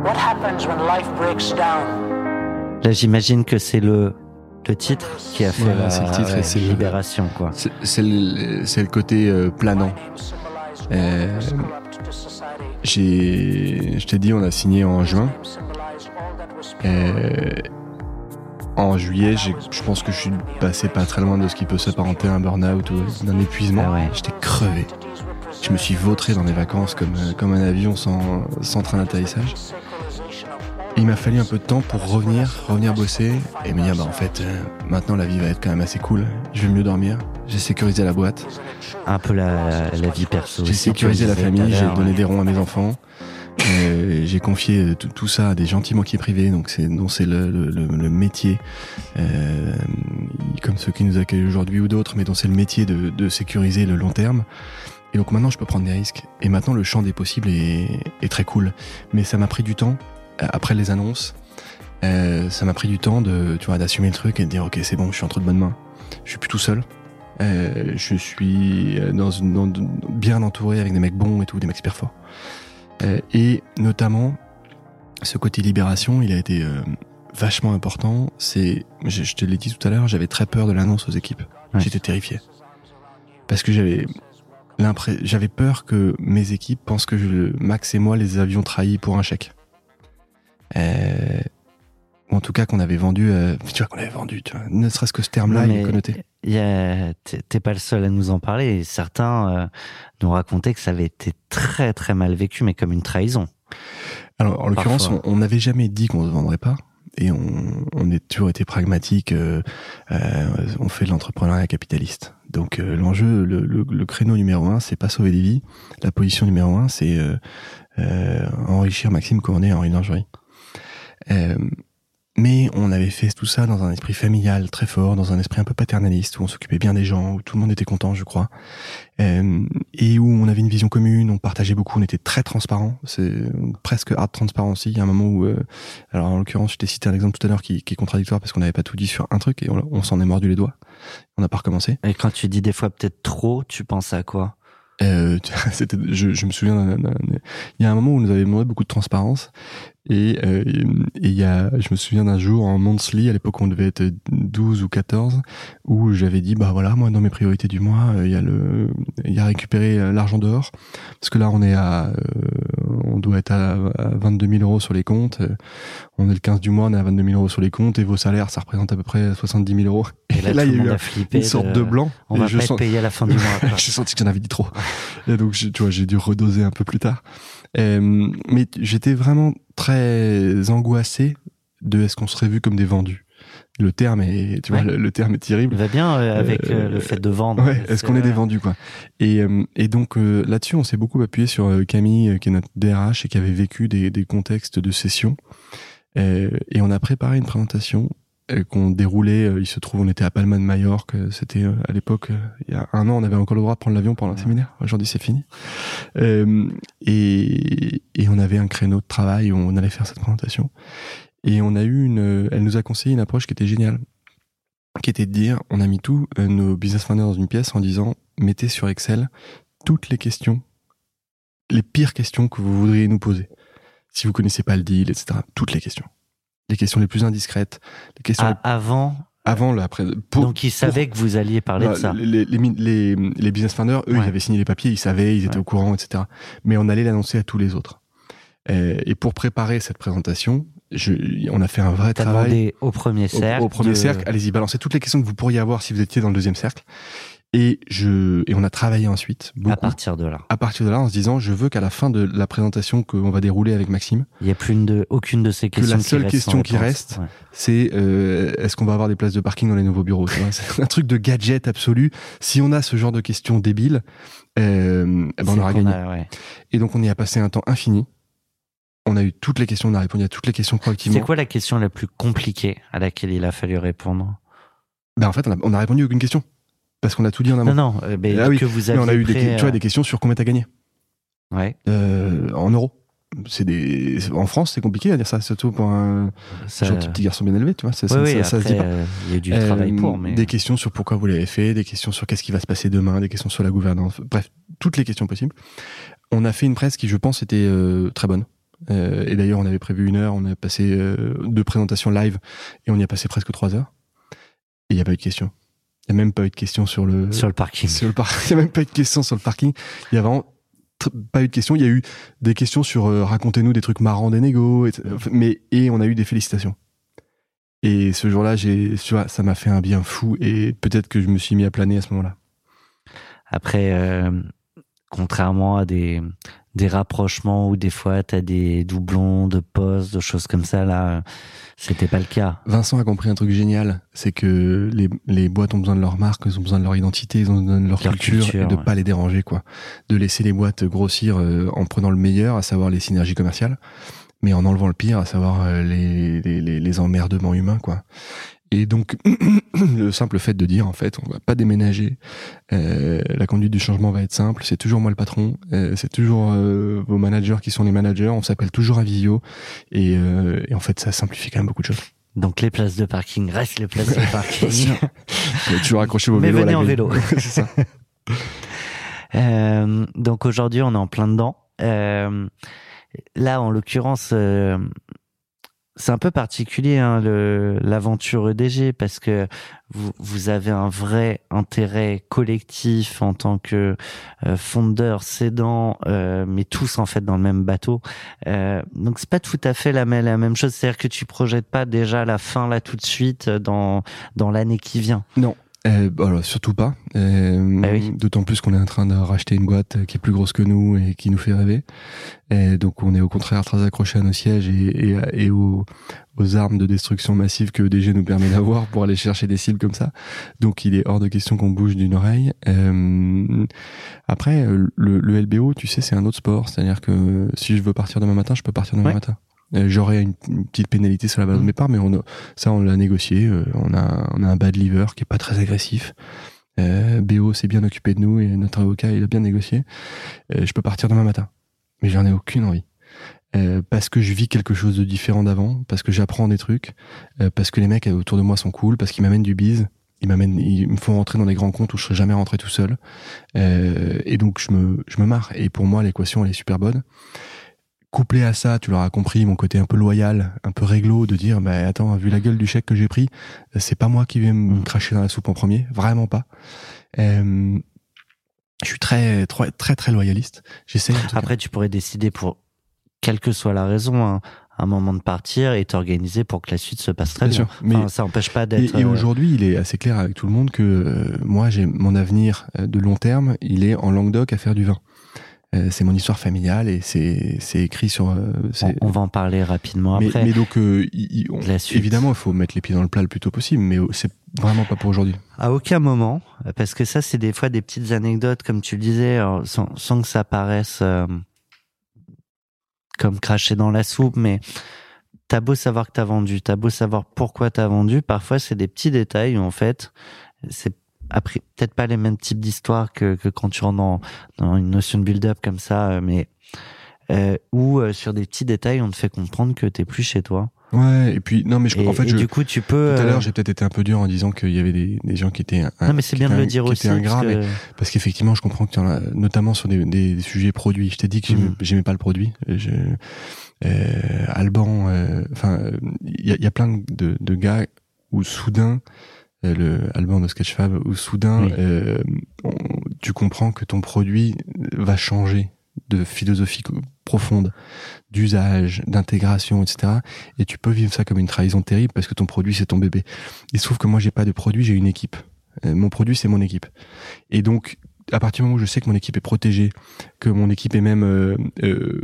What happens when life breaks down? Là, j'imagine que c'est le, le titre qui a fait Ouais, la c'est le titre et ouais, c'est le- libération, quoi. C'est c'est le, c'est le côté euh, planant. Euh, J'ai, je t'ai dit, on a signé en juin. En juillet, je pense que je suis passé pas très loin de ce qui peut s'apparenter à un burn-out ou d'un épuisement. Ah ouais. J'étais crevé. Je me suis vautré dans les vacances comme, comme un avion sans, sans train d'atterrissage. Il m'a fallu un peu de temps pour revenir, revenir bosser et me dire, bah en fait, euh, maintenant la vie va être quand même assez cool. Je vais mieux dormir. J'ai sécurisé la boîte. Un peu la, la vie perso. J'ai sécurisé la famille, j'ai donné ouais. des ronds à mes enfants. Euh, j'ai confié euh, tout, tout ça à des gentils banquiers privés, donc c'est dont c'est le, le, métier, euh, comme ceux qui nous accueillent aujourd'hui ou d'autres, mais dont c'est le métier de, de sécuriser le long terme. Et donc maintenant, je peux prendre des risques. Et maintenant, le champ des possibles est, est très cool. Mais ça m'a pris du temps après les annonces. Euh, ça m'a pris du temps de, tu vois, d'assumer le truc et de dire ok, c'est bon, je suis entre de bonnes mains. Je suis plus tout seul. Euh, je suis euh, dans une, dans- bien entouré avec des mecs bons et tout, des mecs super forts. Euh, et notamment, ce côté libération, il a été euh, vachement important. C'est, je, je te l'ai dit tout à l'heure, j'avais très peur de l'annonce aux équipes. Ouais. J'étais terrifié parce que j'avais l'impression, j'avais peur que mes équipes pensent que je, Max et moi les avions trahis pour un chèque. Euh, ou en tout cas qu'on avait vendu, euh, tu vois, qu'on avait vendu, tu vois, ne serait-ce que ce terme-là, il est connoté. T'es pas le seul à nous en parler. Certains euh, nous racontaient que ça avait été très très mal vécu, mais comme une trahison. Alors, en l'occurrence, on n'avait jamais dit qu'on se vendrait pas. Et on, on a toujours été pragmatique. euh, on fait de l'entrepreneuriat capitaliste. Donc l'enjeu, le, le, le créneau numéro un, c'est pas sauver des vies. La position numéro un, c'est enrichir Maxime Cournet en une lingerie. Euh, mais on avait fait tout ça dans un esprit familial très fort, dans un esprit un peu paternaliste, où on s'occupait bien des gens, où tout le monde était content, je crois, Euh, et où on avait une vision commune, on partageait beaucoup, on était très transparent, c'est presque hard transparency. Il y a un moment où, euh, alors en l'occurrence, je t'ai cité un exemple tout à l'heure qui, qui est contradictoire parce qu'on n'avait pas tout dit sur un truc et on, on s'en est mordu les doigts. On n'a pas recommencé. Et quand tu dis des fois peut-être trop, tu penses à quoi? Euh, c'était, je, je me souviens, il y a un moment où on nous avait demandé beaucoup de transparence et euh, et il y a, je me souviens d'un jour en monthly, à l'époque on devait être 12 ou 14, où j'avais dit bah voilà moi dans mes priorités du mois euh, il y a le, il y a récupérer euh, l'argent dehors parce que là on est à, euh, on doit être à, à 22 000 euros sur les comptes, on est le 15 du mois, on est à 22 000 euros sur les comptes et vos salaires ça représente à peu près 70 000 euros. Et là, il y a eu a flippé. une sorte de, blanc. On et va je pas sens- être payé à la fin du mois. j'ai senti que j'en avais dit trop. Et donc, tu vois, j'ai dû redoser un peu plus tard. Euh, mais j'étais vraiment très angoissé de est-ce qu'on serait vu comme des vendus. Le terme est, tu vois, le, le terme est terrible. Il va bien euh, avec euh, Euh, le fait de vendre. Ouais, est-ce qu'on est des vendus quoi Et, et donc là-dessus, on s'est beaucoup appuyé sur Camille, qui est notre DRH et qui avait vécu des, des contextes de session. Et on a préparé une présentation qu'on déroulait. euh, il se trouve, on était à Palma de Majorque. euh, C'était euh, à l'époque, euh, il y a un an, on avait encore le droit de prendre l'avion pour un Ouais. séminaire. Aujourd'hui, c'est fini. Euh, et, et on avait un créneau de travail où on allait faire cette présentation. Et on a eu une, elle nous a conseillé une approche qui était géniale, qui était de dire, on a mis tous euh, nos business partners dans une pièce en disant, mettez sur Excel toutes les questions, les pires questions que vous voudriez nous poser. Si vous connaissez pas le deal, etc. Toutes les questions. Les questions les plus indiscrètes, les questions Ah, avant, les- avant, là, après. Pour, donc ils savaient que vous alliez parler bah, de ça. Les, les, les, les business partners, eux, Ouais. ils avaient signé les papiers, ils savaient, ils étaient Ouais. au courant, etc. Mais on allait l'annoncer à tous les autres. Et, pour préparer cette présentation, je, on a fait un vrai travail au premier au, cercle. au premier de- cercle. Allez-y, balancez toutes les questions que vous pourriez avoir si vous étiez dans le deuxième cercle. Et je, et on a travaillé ensuite beaucoup. À partir de là. à partir de là, en se disant, je veux qu'à la fin de la présentation qu'on va dérouler avec Maxime, Il n'y a plus une de, aucune de ces Que questions la qui seule question qui reste, Ouais. c'est euh, est-ce qu'on va avoir des places de parking dans les nouveaux bureaux C'est un truc de gadget absolu. Si on a ce genre de questions débiles, euh, eh ben on C'est aura gagné. a- ouais. Et donc on y a passé un temps infini. On a eu toutes les questions, on a répondu à toutes les questions C'est proactivement. quoi la question la plus compliquée à laquelle il a fallu répondre? Ben en fait, on a, on a répondu à aucune question parce qu'on a tout dit en amont. Non, non, euh, mais Ah oui, que vous Mais aviez on a eu des, prêt, tu vois, des questions sur combien t'as gagné Ouais, euh, en euros. C'est des en France, c'est compliqué à dire ça, surtout pour un ça... gentil petit garçon bien élevé, tu vois. Ça, Ouais, ça- oui, ça- se dit pas. euh, il y a du Euh, travail pour, mais Des questions sur pourquoi vous l'avez fait, des questions sur qu'est-ce qui va se passer demain, des questions sur la gouvernance, bref, toutes les questions possibles. On a fait une presse qui, je pense, était euh, très bonne. Euh, et d'ailleurs, on avait prévu une heure, on a passé deux présentations live et on y a passé presque trois heures. Et il n'y a pas eu de questions. Il n'y a même pas eu de questions sur le, sur le parking. sur le par- Il n'y a même pas eu de questions sur le parking. Il y a vraiment pas eu de questions. Il y a eu des questions sur euh, racontez-nous des trucs marrants des négos, et, mais et on a eu des félicitations. Et ce jour-là, j'ai, tu vois, ça m'a fait un bien fou et peut-être que je me suis mis à planer à ce moment-là. Après, euh, contrairement à des, des rapprochements où des fois tu as des doublons de postes, de choses comme ça, là, c'était pas le cas. Vincent a compris un truc génial, c'est que les, les boîtes ont besoin de leur marque, ils ont besoin de leur identité, ils ont besoin de leur, Leur culture, culture, et de ouais. pas les déranger, quoi. De laisser les boîtes grossir euh, en prenant le meilleur, à savoir les synergies commerciales, mais en enlevant le pire, à savoir euh, les, les, les, les emmerdements humains, quoi. Et donc, le simple fait de dire, en fait, on va pas déménager, euh, la conduite du changement va être simple, c'est toujours moi le patron, euh, c'est toujours euh, vos managers qui sont les managers, on s'appelle toujours à Visio, et, et en fait, ça simplifie quand même beaucoup de choses. Donc les places de parking restent les places de parking. Vous toujours accroché vos Mais vélos à venez la en vélo. c'est ça. Donc aujourd'hui, on est en plein dedans. Là, en l'occurrence, c'est un peu particulier hein, l'aventure EDG parce que vous, vous avez un vrai intérêt collectif en tant que euh, fondeur, cédant, euh, mais tous en fait dans le même bateau. Euh, donc c'est pas tout à fait la, même- la même chose. C'est-à-dire que tu projettes pas déjà la fin là tout de suite euh, dans dans l'année qui vient. Euh, alors, surtout pas. Euh, Ah oui. D'autant plus qu'on est en train de racheter une boîte euh, qui est plus grosse que nous et qui nous fait rêver. Et donc on est au contraire très accroché à nos sièges et, et, et aux, aux armes de destruction massive que EDG nous permet d'avoir pour aller chercher des cibles comme ça. Donc il est hors de question qu'on bouge d'une oreille. Euh, après, euh, le, le LBO, tu sais, c'est un autre sport. C'est-à-dire que si je veux partir demain matin, je peux partir demain Ouais. matin. Euh, J'aurais une, une petite pénalité sur la valeur de Mhm. mes parts, mais on a- ça, on l'a négocié. Euh, on, a, on a un bad liver qui est pas très agressif. Euh, BO s'est bien occupé de nous et notre avocat, il a bien négocié. Euh, je peux partir demain matin. Mais j'en ai aucune envie. Euh, parce que je vis quelque chose de différent d'avant, parce que j'apprends des trucs, euh, parce que les mecs autour de moi sont cool, parce qu'ils m'amènent du bise, ils m'amènent, ils me font rentrer dans des grands comptes où je serais jamais rentré tout seul. Euh, et donc je me, je me marre. Et pour moi, l'équation elle est super bonne. Couplé à ça, tu l'auras compris, mon côté un peu loyal, un peu réglo, de dire, bah attends, vu la gueule du chèque que j'ai pris, c'est pas moi qui vais me Mm. cracher dans la soupe en premier, vraiment pas. Euh, je suis très, très, très, très loyaliste. J'essaie. cas. Après, tu pourrais décider pour quelle que soit la raison, hein, un moment de partir et t'organiser pour que la suite se passe très Bien bien. sûr, mais- Enfin, ça n'empêche pas d'être. et euh, aujourd'hui, il est assez clair avec tout le monde que euh, moi, j'ai mon avenir euh, de long terme, il est en Languedoc à faire du vin. Euh, c'est mon histoire familiale et c'est c'est écrit sur. euh, on, va en parler rapidement mais, après. mais donc, euh, il- il- on- La suite. évidemment, il faut mettre les pieds dans le plat le plus tôt possible, mais c'est vraiment pas pour aujourd'hui. À aucun moment, parce que ça, c'est des fois des petites anecdotes, comme tu le disais, sans, sans que ça paraisse euh, comme cracher dans la soupe, mais t'as beau savoir que t'as vendu, t'as beau savoir pourquoi t'as vendu, parfois c'est des petits détails où en fait, c'est après peut-être pas les mêmes types d'histoires que, que quand tu rentres dans, dans une notion de build-up comme ça, euh, mais euh, où euh, sur des petits détails, on te fait comprendre que t'es plus chez toi. Ouais, et puis, non, mais je, Et, en fait, je, du coup, tu peux. tout à euh, l'heure, j'ai peut-être été un peu dur en disant qu'il y avait des, des gens qui étaient. un- non, mais c'est bien de le dire aussi. ingrats, parce mais- Parce qu'effectivement, je comprends que tu en as, notamment sur des, des sujets produits. Je t'ai dit que j'aimais Mhm. j'aimais pas le produit. Je, euh, Alban, euh, enfin, euh, il y a, y a plein de, de gars où soudain, euh, le Alban de Sketchfab, où soudain, Oui. euh, on- tu comprends que ton produit va changer de philosophie profonde, d'usage, d'intégration, etc. Et tu peux vivre ça comme une trahison terrible parce que ton produit c'est ton bébé. Il se trouve que moi j'ai pas de produit, j'ai une équipe. Euh, mon produit c'est mon équipe. Et donc à partir du moment où je sais que mon équipe est protégée, que mon équipe est même euh, euh,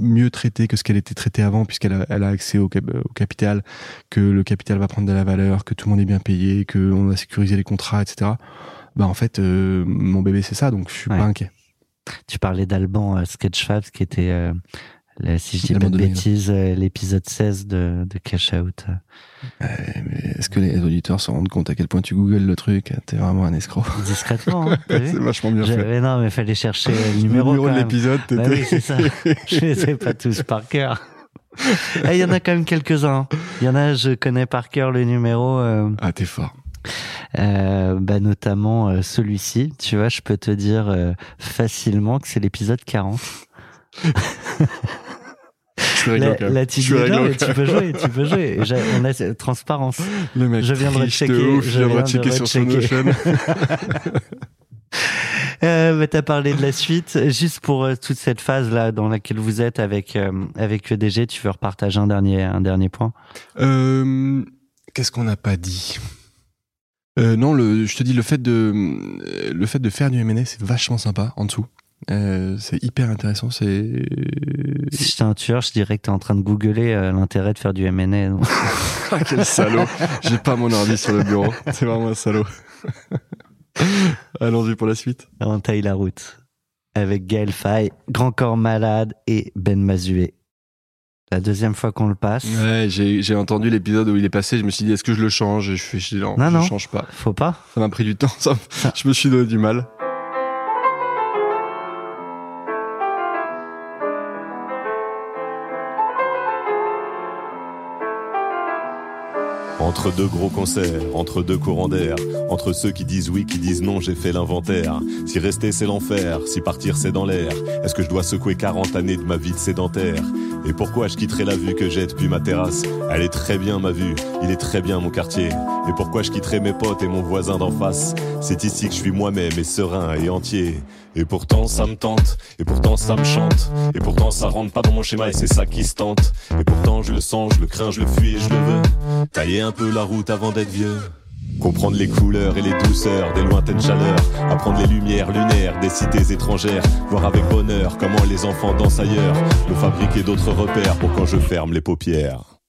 mieux traitée que ce qu'elle était traitée avant, puisqu'elle a, elle a accès au, cap- au capital, que le capital va prendre de la valeur, que tout le monde est bien payé, que on a sécurisé les contrats, etc. Bah en fait, euh, mon bébé c'est ça, donc je suis Ouais. pas inquiet. Tu parlais d'Alban Sketchfab, qui était, le- si je dis pas de 2000. bêtises, euh, l'épisode 16 de, de Cash Out. Euh, mais Est-ce que les auditeurs se rendent compte à quel point tu googles le truc? T'es vraiment un escroc. Discrètement, hein, c'est vachement bien fait. J'avais- Non, mais fallait chercher le Le numéro, numéro quand de l'épisode, Bah t'étais- oui, c'est ça. Je les ai pas tous par cœur. Eh, Il y en a quand même quelques-uns. Il y en a, je connais par cœur le numéro. euh, Ah, t'es fort. euh, bah, notamment celui-ci. Tu vois, je peux te dire facilement que c'est l'épisode 40. Suis même. là, tu tu peux jouer, tu peux jouer. On a cette transparence. Le mec Je triche rechecker, ouf, je de rechecker sur son. Notion. Euh, bah, t'as parlé de la suite. Juste pour euh, toute cette phase là dans laquelle vous êtes avec euh, avec EDG, tu veux repartager un dernier un dernier point? Euh, Qu'est-ce qu'on n'a pas dit? Euh, Non, le, je te dis le fait de le fait de faire du M&A, c'est vachement sympa en dessous. Euh, c'est hyper intéressant. C'est Si j'étais un tueur, je dirais que t'es en train de googler euh, l'intérêt de faire du M&A. Ah, quel salaud J'ai pas mon ordi sur le bureau. C'est vraiment un salaud. Allons-y pour la suite. On taille la route avec Gaël Faye, Grand Corps Malade et Ben Mazué. La deuxième fois qu'on le passe. Ouais, j'ai entendu l'épisode où il est passé. Je me suis dit, est-ce que je le change? Et Je fais, non, Non, je non. change pas. Faut pas. Ça m'a pris du temps. Ça, Ça- je me suis donné du mal. Entre deux gros concerts, entre deux courants d'air, entre ceux qui disent oui, qui disent non, j'ai fait l'inventaire. Si rester c'est l'enfer, si partir c'est dans l'air, est-ce que je dois secouer 40 années de ma vie de sédentaire? Et pourquoi je quitterai la vue que j'ai depuis ma terrasse? Elle est très bien ma vue, il est très bien mon quartier. Et pourquoi je quitterai mes potes et mon voisin d'en face? C'est ici que je suis moi-même et serein et entier. Et pourtant ça me tente, et pourtant ça me chante, et pourtant ça rentre pas dans mon schéma et c'est ça qui se tente. Et pourtant je le sens, je le crains, je le fuis et je le veux. Tailler un peu la route avant d'être vieux. Comprendre les couleurs et les douceurs des lointaines chaleurs, apprendre les lumières lunaires des cités étrangères, voir avec bonheur comment les enfants dansent ailleurs, me fabriquer d'autres repères pour quand je ferme les paupières.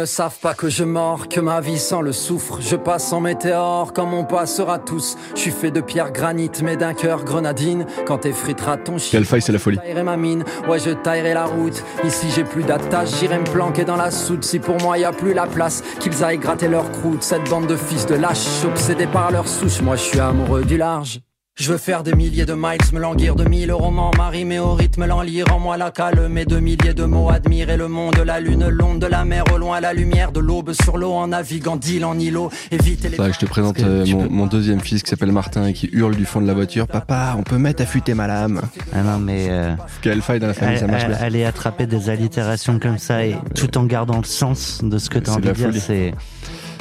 Ne savent pas que je mords, que ma vie sans le souffre. Je passe en météore comme on passera tous. Je suis fait de pierre granit, mais d'un cœur grenadine. Quand t'effriteras ton chien. Quelle faille, c'est la folie. Je taillerai ma mine, ouais je taillerai la route Ici j'ai plus d'attache, j'irai me planquer dans la soude Si pour moi y a plus la place, qu'ils aillent gratter leur croûte Cette bande de fils de lâches, obsédés par leur souche Moi je suis amoureux du large je veux faire des milliers de miles, me languir de mille romans, m'arrimer au rythme, l'enlire en moi la calme et de milliers de mots, admirer le monde, la lune, l'onde de la mer, au loin la lumière de l'aube sur l'eau, en naviguant d'île en îlot, éviter les... Ça, je te présente euh, mon, deuxième fils qui s'appelle Martin et qui hurle du fond de la voiture Papa, on peut mettre affûter ma lame. Ah non, mais euh, Quelle faille dans la famille, ça marche bien. aller attraper des allitérations comme ça et tout en gardant le sens de ce que tu as C'est envie de dire, c'est.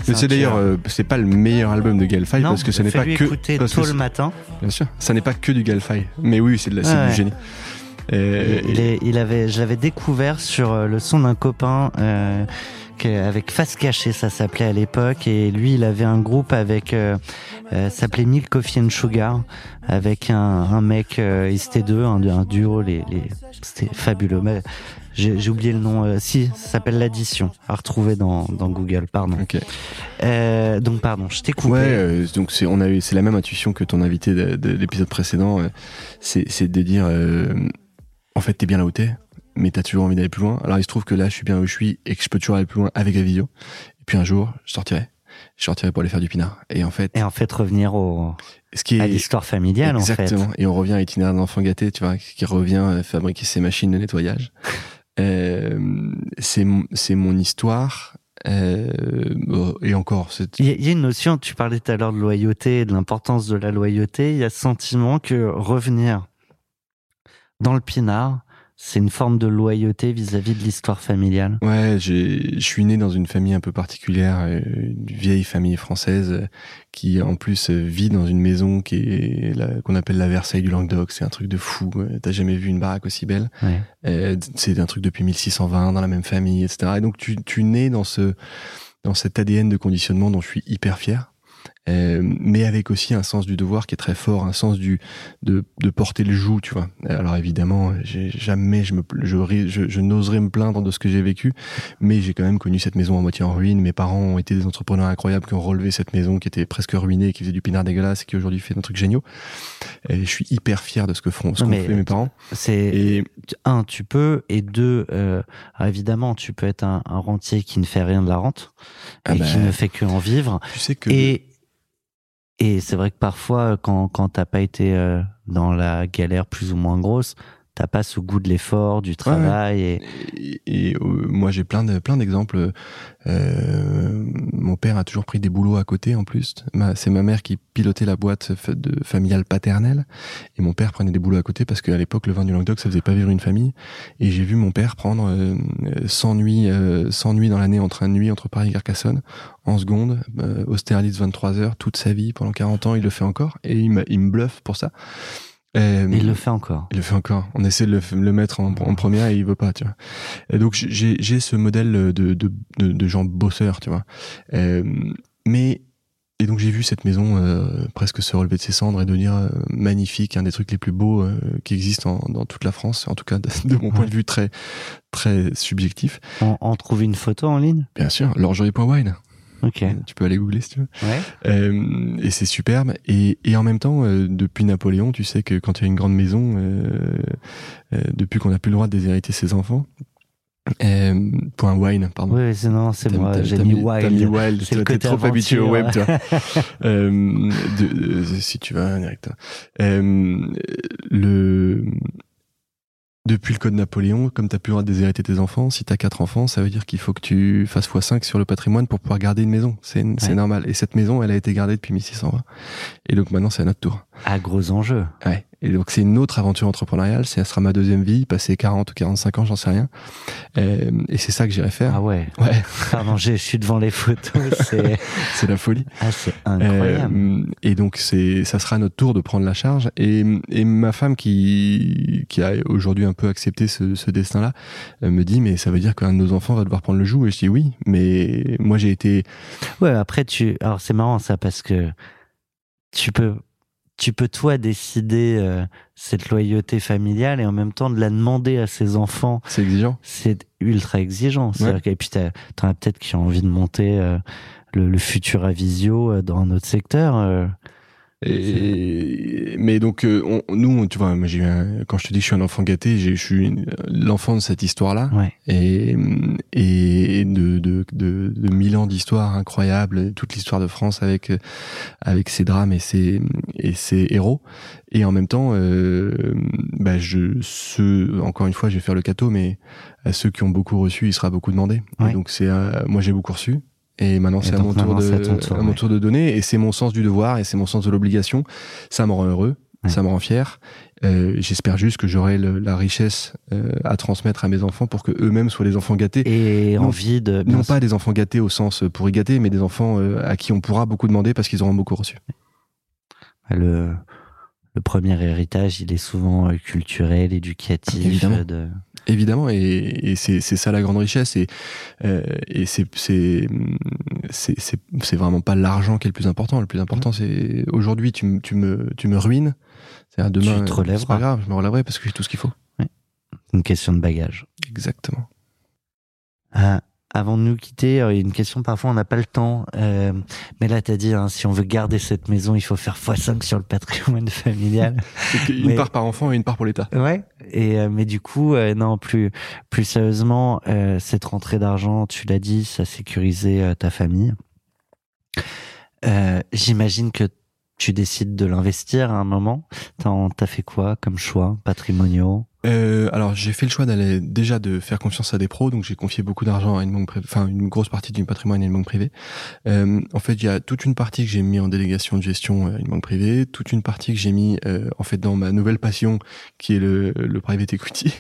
Mais c'est d'ailleurs, euh, c'est pas le meilleur album de Galfy parce que ce n'est pas que. écouter parce tôt que le matin. Bien sûr, ça n'est pas que du Galfy. Mais oui, c'est de la- c'est Ouais, du génie. Et- Il, est- il avait, je l'avais découvert sur euh, le son d'un copain euh, avec Face Cachée, ça s'appelait à l'époque, et lui, il avait un groupe avec, euh, euh, ça s'appelait Milk Coffee and Sugar, avec un, un mec, euh, ils étaient deux, un, un duo, les, les, c'était fabuleux. Mais j'ai oublié le nom. euh, si, ça s'appelle l'addition, à retrouver dans, dans Google. Pardon. Euh, donc pardon, je t'ai coupé. Ouais, euh, donc c'est on a eu c'est la même intuition que ton invité de, de l'épisode précédent. c'est de dire en fait t'es bien là où t'es, mais t'as toujours envie d'aller plus loin. Alors il se trouve que là je suis bien où je suis et que je peux toujours aller plus loin avec la vidéo. Et puis un jour je sortirai, je sortirai pour aller faire du pinard. Et en fait, Et en fait, revenir au, ce qui à est l'histoire familiale, en fait. exactement. Et on revient à l'itinéraire d'un enfant gâté, tu vois, qui revient fabriquer ses machines de nettoyage. Euh, c'est mon- histoire. Euh, bon, et encore, c'est Il y, a- il y a une notion, tu parlais tout à l'heure de loyauté, de l'importance de la loyauté. Il y a ce sentiment que revenir dans le pinard, c'est une forme de loyauté vis-à-vis de l'histoire familiale. Ouais, j'ai, je suis né dans une famille un peu particulière, euh, une vieille famille française euh, qui en plus euh, vit dans une maison qui est qu'on appelle la Versailles du Languedoc. C'est un truc de fou. T'as jamais vu une baraque aussi belle Ouais. C'est un truc depuis 1620 dans la même famille, etc. Et donc tu, tu nais dans ce dans cet ADN de conditionnement dont je suis hyper fier. Euh, mais avec aussi un sens du devoir qui est très fort, un sens du de, de porter le joug, tu vois. Alors évidemment, jamais je me je, ri- je, je n'oserais me plaindre de ce que j'ai vécu, mais j'ai quand même connu cette maison à moitié en ruine. Mes parents ont été des entrepreneurs incroyables qui ont relevé cette maison qui était presque ruinée, qui faisait du pinard dégueulasse et qui aujourd'hui fait des trucs géniaux. Et je suis hyper fier de ce que font, ce qu'ont fait mes parents. C'est Et un, tu peux, et deux, euh, évidemment, tu peux être un, un rentier qui ne fait rien de la rente Ah et bah, qui ne fait que en vivre. tu sais que Et et c'est vrai que parfois, quand quand t'as pas été euh, dans la galère plus ou moins grosse, t'as pas ce goût de l'effort, du travail. Et Et, et, euh, moi j'ai plein de plein d'exemples. Euh, mon père a toujours pris des boulots à côté en plus. C'est ma mère qui pilotait la boîte de familiale paternelle et mon père prenait des boulots à côté parce qu'à l'époque le vin du Languedoc ça faisait pas vivre une famille. Et j'ai vu mon père prendre euh, euh, 100 nuits euh, 100 nuits dans l'année en train de nuit entre Paris et Carcassonne en seconde, euh, Austerlitz 23 heures toute sa vie pendant 40 ans il le fait encore et il me, il me bluffe pour ça. Euh, il le fait encore. il le fait encore. On essaie de le, mettre en, en première et il veut pas, tu vois. Et donc j'ai ce modèle de, de, de, de gens bosseurs, tu vois. Euh, mais et donc j'ai vu cette maison euh, presque se relever de ses cendres et devenir euh, magnifique, un des trucs les plus beaux euh, qui existent en- dans toute la France, en tout cas de, de mon point de vue très très subjectif. On, on trouve une photo en ligne? Bien sûr, l'orgerie.wine. Ok. Tu peux aller googler si tu veux. Ouais. Euh, et c'est superbe. Et, et en même temps, euh, depuis Napoléon, tu sais que quand il y a une grande maison, euh, euh, depuis qu'on n'a plus le droit de déshériter ses enfants, euh, point wine, pardon. Oui, c'est non, c'est moi. J'ai mis T'as mis wild. wild. C'est T'es trop habitué au web, toi. Euh, de- de- si tu vas direct. Euh, le depuis le code Napoléon, comme tu le droit de déshériter tes enfants, si tu as quatre enfants, ça veut dire qu'il faut que tu fasses x5 sur le patrimoine pour pouvoir garder une maison. C'est c'est Ouais. normal. Et cette maison, elle a été gardée depuis 1620. Et donc maintenant, c'est à notre tour. À gros enjeux. Ouais. Et donc c'est une autre aventure entrepreneuriale. C'est, ça sera ma deuxième vie, passer 40 ou 45 ans, j'en sais rien. Euh, et c'est ça que j'irai faire. Ah ouais. Ouais, Pardon, je je suis devant les photos. C'est c'est la folie. ah, c'est incroyable. Euh, et donc c'est, ça sera notre tour de prendre la charge. Et, et ma femme qui, qui a aujourd'hui un peu accepté ce, ce destin-là, euh, me dit mais ça veut dire qu'un de nos enfants va devoir prendre le joug. Et je dis oui, mais moi j'ai été Ouais, après tu alors c'est marrant ça parce que tu peux tu peux toi décider euh, cette loyauté familiale et en même temps de la demander à ses enfants, c'est exigeant. c'est ultra exigeant. C'est-à-dire Ouais. que- Et puis t'as- t'en as peut-être qui ont envie de monter euh, le, le futur Avisio euh, dans un autre secteur. Et, mais donc euh, on- nous, tu vois, moi, j'ai quand je te dis que je suis un enfant gâté, j'ai- je suis l'enfant de cette histoire-là. Ouais. et, et de, de, de, de mille ans d'histoire incroyable, toute l'histoire de France avec, avec ses drames et ses, et ses héros. Et en même temps, euh, bah je, ceux, encore une fois, je vais faire le cateau, mais à ceux qui ont beaucoup reçu, il sera beaucoup demandé. Ouais. Et donc c'est, euh, moi j'ai beaucoup reçu. Et maintenant, c'est à mon tour de, ton tour, à mon ouais. tour de donner. Et c'est mon sens du devoir et c'est mon sens de l'obligation. Ça me rend heureux. Ouais. Ça me rend fier. Euh, J'espère juste que j'aurai la richesse euh, à transmettre à mes enfants pour que eux-mêmes soient les enfants gâtés. Et Non- envie de non pas des enfants gâtés au sens euh, pour y gâter, mais des enfants euh, à qui on pourra beaucoup demander parce qu'ils auront beaucoup reçu. le le premier héritage, il est souvent culturel, éducatif. Évidemment. De... Évidemment, et, et c'est c'est ça la grande richesse. Et, euh, et c'est c'est c'est c'est c'est vraiment pas l'argent qui est le plus important. Le plus important, c'est aujourd'hui tu me tu me tu me ruines. C'est demain. Tu te relèveras. C'est pas grave, je me relèverai parce que j'ai tout ce qu'il faut. Une question de bagage. Exactement. Euh, avant de nous quitter, euh, il y a une question, parfois on n'a pas le temps. Euh, mais là, tu as dit, hein, si on veut garder cette maison, il faut faire x5 sur le patrimoine familial. Une Mais- part par enfant et une part pour l'État. ouais. Et, euh, mais du coup, euh, non, plus, plus sérieusement, euh, cette rentrée d'argent, tu l'as dit, ça sécurisait euh, ta famille. Euh, J'imagine que tu décides de l'investir à un moment. T'as fait quoi comme choix patrimoniaux? Euh, alors j'ai fait le choix d'aller déjà de faire confiance à des pros, donc j'ai confié beaucoup d'argent à une banque enfin une grosse partie du patrimoine à une banque privée. Euh, en fait, il y a toute une partie que j'ai mis en délégation de gestion à une banque privée, toute une partie que j'ai mis euh, en fait dans ma nouvelle passion qui est le, le private equity.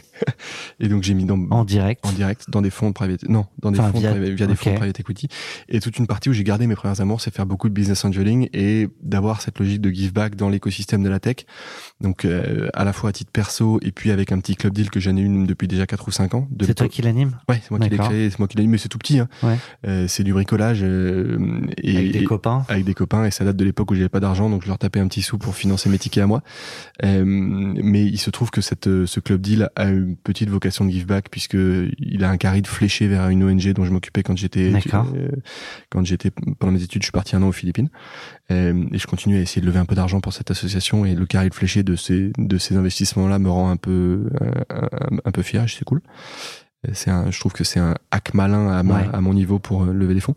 Et donc j'ai mis dans en direct. en direct dans des fonds de private non dans des Enfin, fonds via- des fonds de private equity. Et toute une partie où j'ai gardé mes premiers amours c'est faire beaucoup de business angeling et d'avoir cette logique de give back dans l'écosystème de la tech. Donc euh, à la fois à titre perso et puis avec un petit club deal que j'en ai une depuis déjà 4 ou 5 ans. C'est toi qui l'anime? Ouais c'est moi qui l'ai créé c'est moi qui l'ai mis mais c'est tout petit hein. Ouais. Euh, c'est du bricolage euh, et avec des et- copains. avec des copains et ça date de l'époque où j'avais pas d'argent donc je leur tapais un petit sou pour financer mes tickets à moi. Euh, mais il se trouve que cette euh, ce club deal a une petite vocation de give back puisque il a un caride fléché vers une ONG dont je m'occupais quand j'étais euh, quand j'étais pendant mes études je suis parti un an aux Philippines. Euh, et je continue à essayer de lever un peu d'argent pour cette association et le caride fléché de ces de ces investissements là me rend un peu euh, un, un peu fier c'est cool. Euh, c'est un je trouve que c'est un hack malin à, ma- Ouais. à mon niveau pour lever des fonds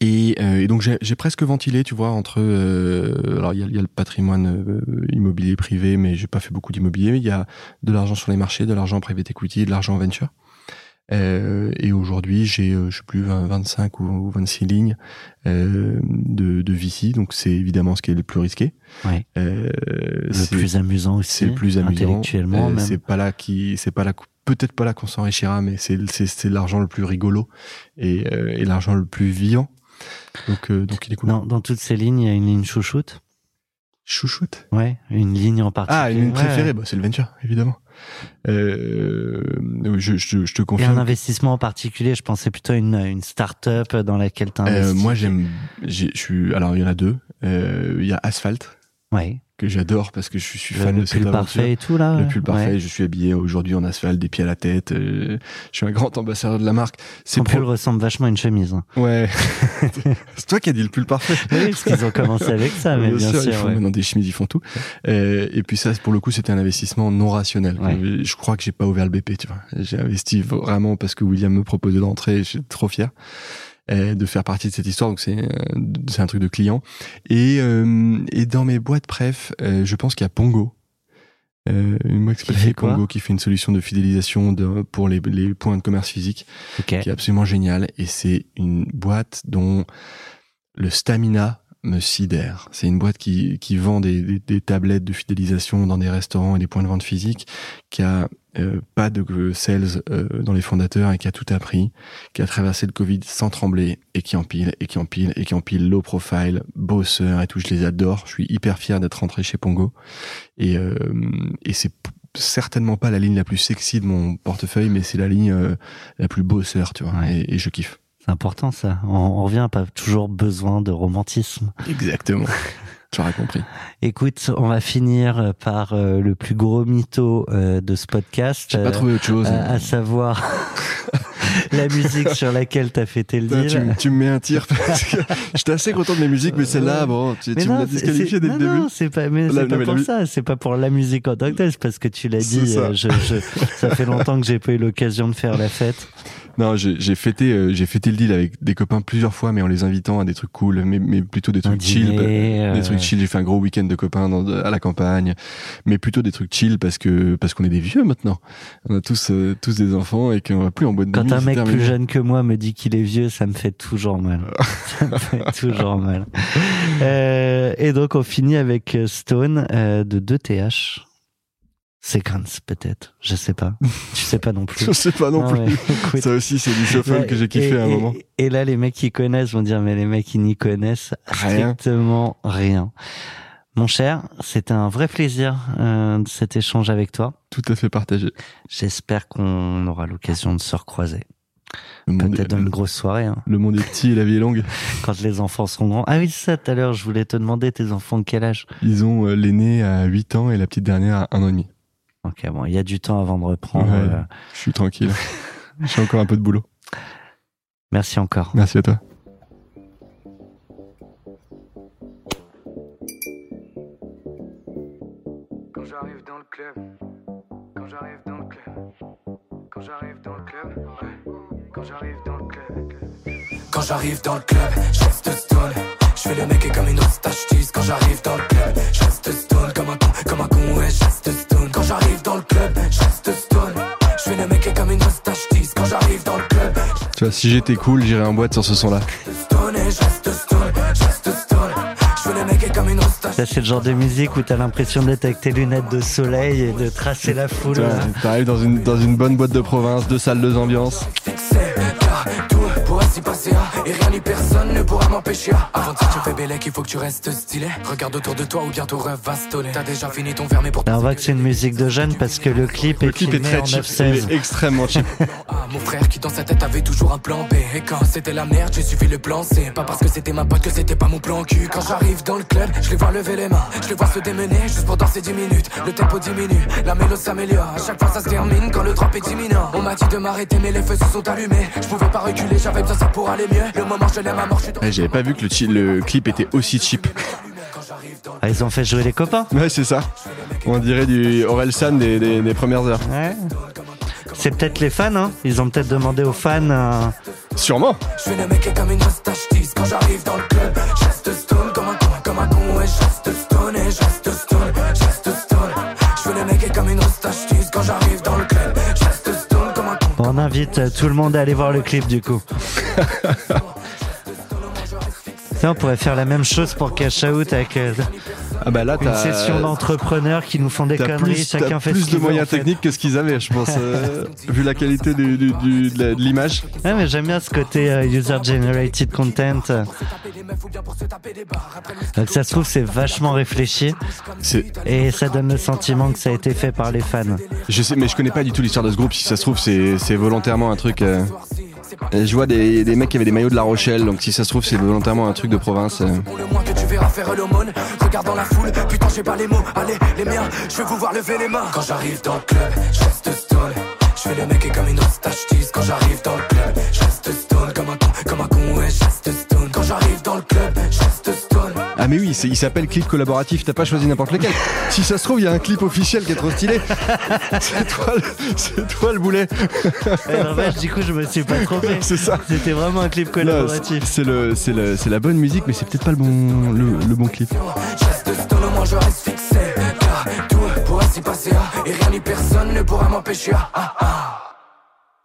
et, euh, et donc j'ai presque ventilé, tu vois, entre euh, alors il y y a le patrimoine euh, immobilier privé, mais j'ai pas fait beaucoup d'immobilier. Il y a de l'argent sur les marchés, de l'argent en private equity, de l'argent en venture. Euh, et aujourd'hui, j'ai, euh, je sais plus, 20, 25 ou, ou 26 lignes euh, de, de VC, donc c'est évidemment ce qui est le plus risqué. Ouais. Euh, le plus amusant aussi c'est le plus amusant. intellectuellement c'est pas là qui, c'est pas là, peut-être pas là qu'on s'enrichira, mais c'est c'est c'est l'argent le plus rigolo et, euh, et l'argent le plus vivant. Donc euh, donc il est cool. dans, dans toutes ces lignes il y a une ligne chouchoute Chouchoute? ouais une ligne en particulier Ah, une ligne préférée, ouais. bah, c'est le venture, évidemment. Euh, je, je, je te et un confirme. investissement en particulier je pensais plutôt à une, une start-up dans laquelle tu Euh, investis moi, j'aime. j'ai- Je suis. Alors, il y en a deux. Euh, Il y a Asphalt. ouais que j'adore parce que je suis Le, fan le de cette pull aventure. parfait et tout là. Le pull parfait, Ouais. je suis habillé aujourd'hui en asphalte, des pieds à la tête. euh, je suis un grand ambassadeur de la marque. Ton pro- pull ressemble vachement à une chemise. hein. Ouais. c'est toi qui as dit le pull parfait. Oui, parce qu'ils ont commencé avec ça, mais bien, sûr. ils font ouais. maintenant des chemises, ils font tout. Euh, et puis ça, pour le coup, c'était un investissement non rationnel. Ouais. Je crois que j'ai pas ouvert le BP, tu vois. J'ai investi vraiment parce que William me proposait d'entrer. Je suis trop fier de faire partie de cette histoire. Donc c'est euh, c'est un truc de client. Et euh, et dans mes boîtes préf, euh, je pense qu'il y a Pongo. Euh, une boîte qui s'appelle Pongo qui fait une solution de fidélisation de, pour les, les points de commerce physique Ok. qui est absolument génial et c'est une boîte dont le stamina me sidère. C'est une boîte qui, qui vend des, des, des tablettes de fidélisation dans des restaurants et des points de vente physiques, qui a euh, pas de sales euh, dans les fondateurs et qui a tout appris, qui a traversé le Covid sans trembler et qui empile et qui empile et qui empile low profile, bosseur et tout. Je les adore. Je suis hyper fier d'être rentré chez Pongo et, euh, et c'est certainement pas la ligne la plus sexy de mon portefeuille, mais c'est la ligne la plus bosseur, tu vois. Ouais. Et, et je kiffe. C'est important ça. On, on revient pas toujours besoin de romantisme. Exactement. tu auras compris. Écoute, on va finir par euh, le plus gros mytho euh, de ce podcast. J'ai pas euh, trouvé autre chose. à, à savoir la musique sur laquelle t'as fêté le deal. tu, me- tu me mets un tir parce que j'étais assez content de mes musiques, mais celle-là, bon, tu, tu me non, l'as disqualifié dès non, le début. Non, c'est pas, mais c'est non, pas mais pour ça. C'est pas pour la musique en tant que telle. C'est parce que tu l'as dit. ça. euh, je, je- ça fait longtemps que j'ai pas eu l'occasion de faire la fête. Non, j'ai fêté, euh, j'ai fêté le deal avec des copains plusieurs fois, mais en les invitant à des trucs cool, mais, mais plutôt des Un trucs chill. dîner, bah, Des euh, trucs chill. J'ai fait un gros week-end de copains dans, à la campagne, mais plutôt des trucs chill parce que parce qu'on est des vieux maintenant. On a tous euh, tous des enfants et qu'on va plus en boîte de Quand nuit. un c'est mec terminé. plus jeune que moi me dit qu'il est vieux, ça me fait toujours mal. ça me fait toujours mal. Euh, et donc on finit avec euh, Stone euh, de 2TH. Sequence peut-être, je sais pas. Tu sais pas non plus. Je sais pas non, Non, plus. mais Ça aussi, c'est du shuffle là, que j'ai kiffé et, à un moment. Et là, les mecs qui connaissent vont dire, mais les mecs, ils n'y connaissent Rien. strictement rien. Mon cher, c'était un vrai plaisir euh, de cet échange avec toi. Tout à fait partagé. J'espère qu'on aura l'occasion de se recroiser. Peut-être dans une grosse soirée, hein, le monde est petit et la vie est longue. quand les enfants seront grands. Ah oui, ça, tout à l'heure, je voulais te demander, tes enfants de quel âge? Ils ont euh, l'aîné à 8 ans et la petite dernière à un an et demi. Ok, bon, il y a du temps avant de reprendre. Ouais. euh, Je suis tranquille. J'ai encore un peu de boulot. Merci encore. Merci à toi. Quand j'arrive dans le club, quand j'arrive dans le club, quand j'arrive dans le club, ouais. quand j'arrive dans le club. Quand j'arrive dans le club, je reste stone. Je fais le mec et comme une. Quand j'arrive dans le club, je reste stone comme un con, comme un con, Tu vois, si j'étais cool, j'irais en boîte sur ce son-là. c'est le genre de musique où t'as l'impression d'être avec tes lunettes de soleil et de tracer la foule. T'arrives dans une, dans une bonne boîte de province, deux salles, deux ambiances. Pourra m'empêcher ah. Avant de tu fais bélec il faut que tu restes stylé. Regarde autour de toi ou bientôt va stoler T'as déjà fini ton verre mais pour Là, on voit que c'est une musique de jeune parce que le clip Le est clip est très cheap, 9-16. il est extrêmement cheap. Ah, mon frère qui dans sa tête avait toujours un plan B. Et quand c'était la merde j'ai suivi le plan C. Pas parce que c'était ma pote que c'était pas mon plan cul Quand j'arrive dans le club je les vois lever les mains. Je les vois se démener juste pour danser 10 minutes. Le tempo diminue, la mélodie s'améliore. À chaque fois ça se termine quand le drop est imminent. On m'a dit de m'arrêter mais les feux se sont allumés. Je pouvais pas reculer j'avais besoin de ça pour aller mieux. Le moment je l'aime à mort je suis dans Ouais, J'avais pas vu que le, le clip était aussi cheap. Ah, ils ont fait jouer les copains. Ouais, c'est ça. On dirait du Orelsan des, des, des premières heures. Ouais. C'est peut-être les fans, hein. Ils ont peut-être demandé aux fans. euh, Sûrement. Je fais le mec comme une moustache Quand j'arrive dans le club Je reste stone comme un con Comme un con et je reste stone Et je reste stone Je reste stone Je fais le mec comme une moustache Quand j'arrive dans le club Je reste stone comme un con On invite tout le monde à aller voir le clip du coup. Ça, on pourrait faire la même chose pour Cash Out avec euh, Ah bah là, une session d'entrepreneurs qui nous font des conneries, plus, chacun fait plus de moyens en fait. techniques que ce qu'ils avaient, je pense, euh, vu la qualité du, du- du- de l'image. Ouais, mais j'aime bien ce côté euh, user-generated content. Donc ça se trouve, c'est vachement réfléchi et ça donne le sentiment que ça a été fait par les fans. je sais, mais je connais pas du tout l'histoire de ce groupe. Si ça se trouve, c'est, c'est volontairement un truc. Et je vois des, des mecs qui avaient des maillots de La Rochelle, donc si ça se trouve, c'est volontairement un truc de province. euh. Pour le moins que tu verras faire l'aumône Regarde dans la foule, putain j'ai pas les mots. Allez, les miens, je vais vous voir lever les mains. Quand j'arrive dans le club, je reste stone. Je fais le mec et comme une tease. Quand j'arrive dans le club, je reste stone. Comme un con, comme un con, ouais, je reste stone. Quand j'arrive dans le club, je Ah mais oui, c'est- il s'appelle clip collaboratif, t'as pas choisi n'importe lequel. si ça se trouve, il y a un clip officiel qui est trop stylé. c'est toi, le- c'est toi le boulet. Et n'empêche, du coup, je me suis pas trompé. C'est ça. C'était vraiment un clip collaboratif. c'est le, c'est le, c'est la bonne musique, mais c'est peut-être pas le bon, le, le bon clip. Je reste stone, au moins je reste fixé Car tout pourra s'y passer Et rien ni personne ne pourra m'empêcher.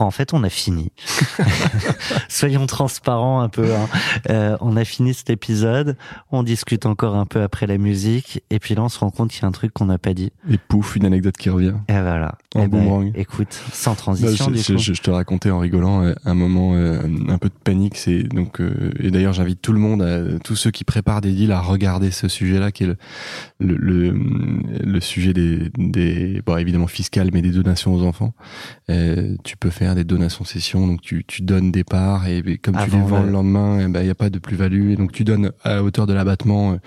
En fait, on a fini. Soyons transparents un peu. hein. Euh, on a fini cet épisode. On discute encore un peu après la musique. Et puis là, on se rend compte qu'il y a un truc qu'on n'a pas dit. Et pouf, une anecdote qui revient. Et voilà. En Eh ben, boomerang. écoute, sans Bah, transition, je, du je- coup. je- je te racontais en rigolant euh, un moment euh, un peu de panique. C'est donc euh, et d'ailleurs j'invite tout le monde, à, tous ceux qui préparent des deals, à regarder ce sujet-là, qui est le le, le, le sujet des, des bon évidemment fiscal, mais des donations aux enfants. Tu peux faire des donations sessions, donc tu, tu donnes des parts et, et comme tu les vends le- le lendemain, il ben, y a pas de plus-value et donc tu donnes à hauteur de l'abattement. euh,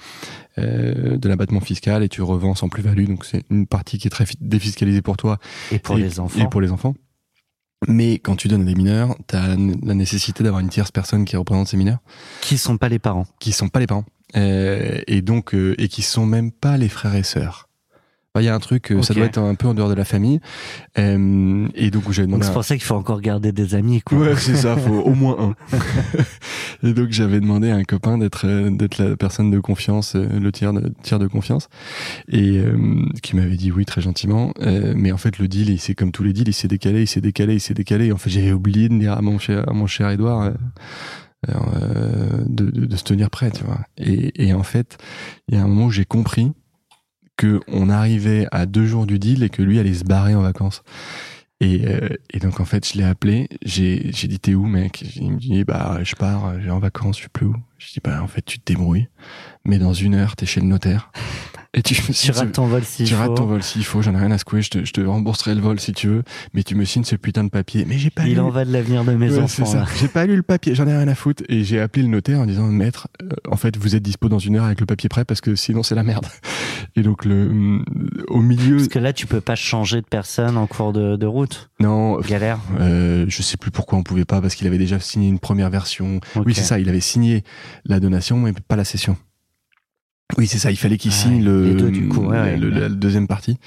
euh, de l'abattement fiscal et tu revends sans plus-value donc c'est une partie qui est très fi- défiscalisée pour toi Et pour et- les enfants. Et pour les enfants. Mais quand tu donnes à des mineurs, tu as la nécessité d'avoir une tierce personne qui représente ces mineurs, Qui sont pas les parents. qui sont pas les parents, Euh, et donc euh, et qui sont même pas les frères et sœurs. Il y a un truc, euh, ça Ok. doit être un peu en dehors de la famille, Euh, et donc j'avais Donc demandé. c'est à- pour ça qu'il faut encore garder des amis, quoi. Ouais, c'est ça, faut au moins un. et donc j'avais demandé à un copain d'être euh, d'être la personne de confiance, euh, le tiers de tiers de confiance, et euh, qui m'avait dit oui très gentiment. Euh, mais en fait le deal, il c'est comme tous les deals, il s'est décalé, il s'est décalé, il s'est décalé. Et en fait j'avais oublié de dire à mon cher à mon cher Edouard. de, de, de se tenir prêt, tu vois. Et, et en fait, il y a un moment où j'ai compris que on arrivait à deux jours du deal et que lui allait se barrer en vacances. Et, euh, et donc en fait, je l'ai appelé, j'ai dit t'es où mec? Il me dit bah je pars, j'ai en vacances, je sais plus où. Je dis bah en fait tu te débrouilles, mais dans une heure t'es chez le notaire. Et tu, Tu rates ton vol s'il tu rates faut. ton vol s'il faut, j'en ai rien à secouer, je te, je te rembourserai le vol si tu veux, mais tu me signes ce putain de papier. Mais j'ai pas Il lu. en va de l'avenir de mes Ouais, enfants. c'est ça. là. J'ai pas lu le papier, j'en ai rien à foutre. Et j'ai appelé le notaire en disant, maître, euh, en fait, vous êtes dispo dans une heure avec le papier prêt parce que sinon c'est la merde. Et donc, le, au milieu, Parce que là, tu peux pas changer de personne en cours de, de route. non, Galère. euh, je sais plus pourquoi on pouvait pas parce qu'il avait déjà signé une première version. Oui, c'est ça, il avait signé la donation mais pas la cession. Oui, c'est ça, il fallait qu'il Ah, signe le, les deux, du coup, ouais, ouais. le- la deuxième partie.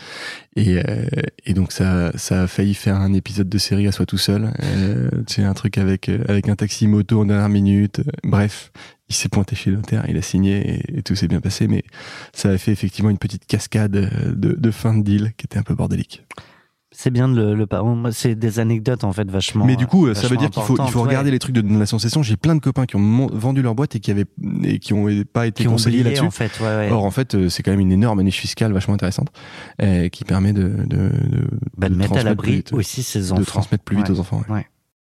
Et, euh, et donc ça, ça a failli faire un épisode de série à soi tout seul. Euh, c'est un truc avec, euh, avec un taxi moto en dernière minute. Bref, il s'est pointé chez notaire, il a signé et, et tout s'est bien passé. Mais ça a fait effectivement une petite cascade euh, de, de fin de deal qui était un peu bordélique. C'est bien de le, le C'est des anecdotes en fait vachement. Mais du coup, euh, ça veut dire qu'il faut, il faut regarder ouais. les trucs de donation session. J'ai plein de copains qui ont vendu leur boîte et qui avaient et qui ont pas été qui conseillés là-dessus. en fait. Ouais, ouais. Or, en fait, euh, c'est quand même une énorme niche fiscale vachement intéressante qui permet de, de, de, Bah, de mettre à transmettre plus l'abri vite- aussi ses enfants. de transmettre plus vite aux enfants. Ouais.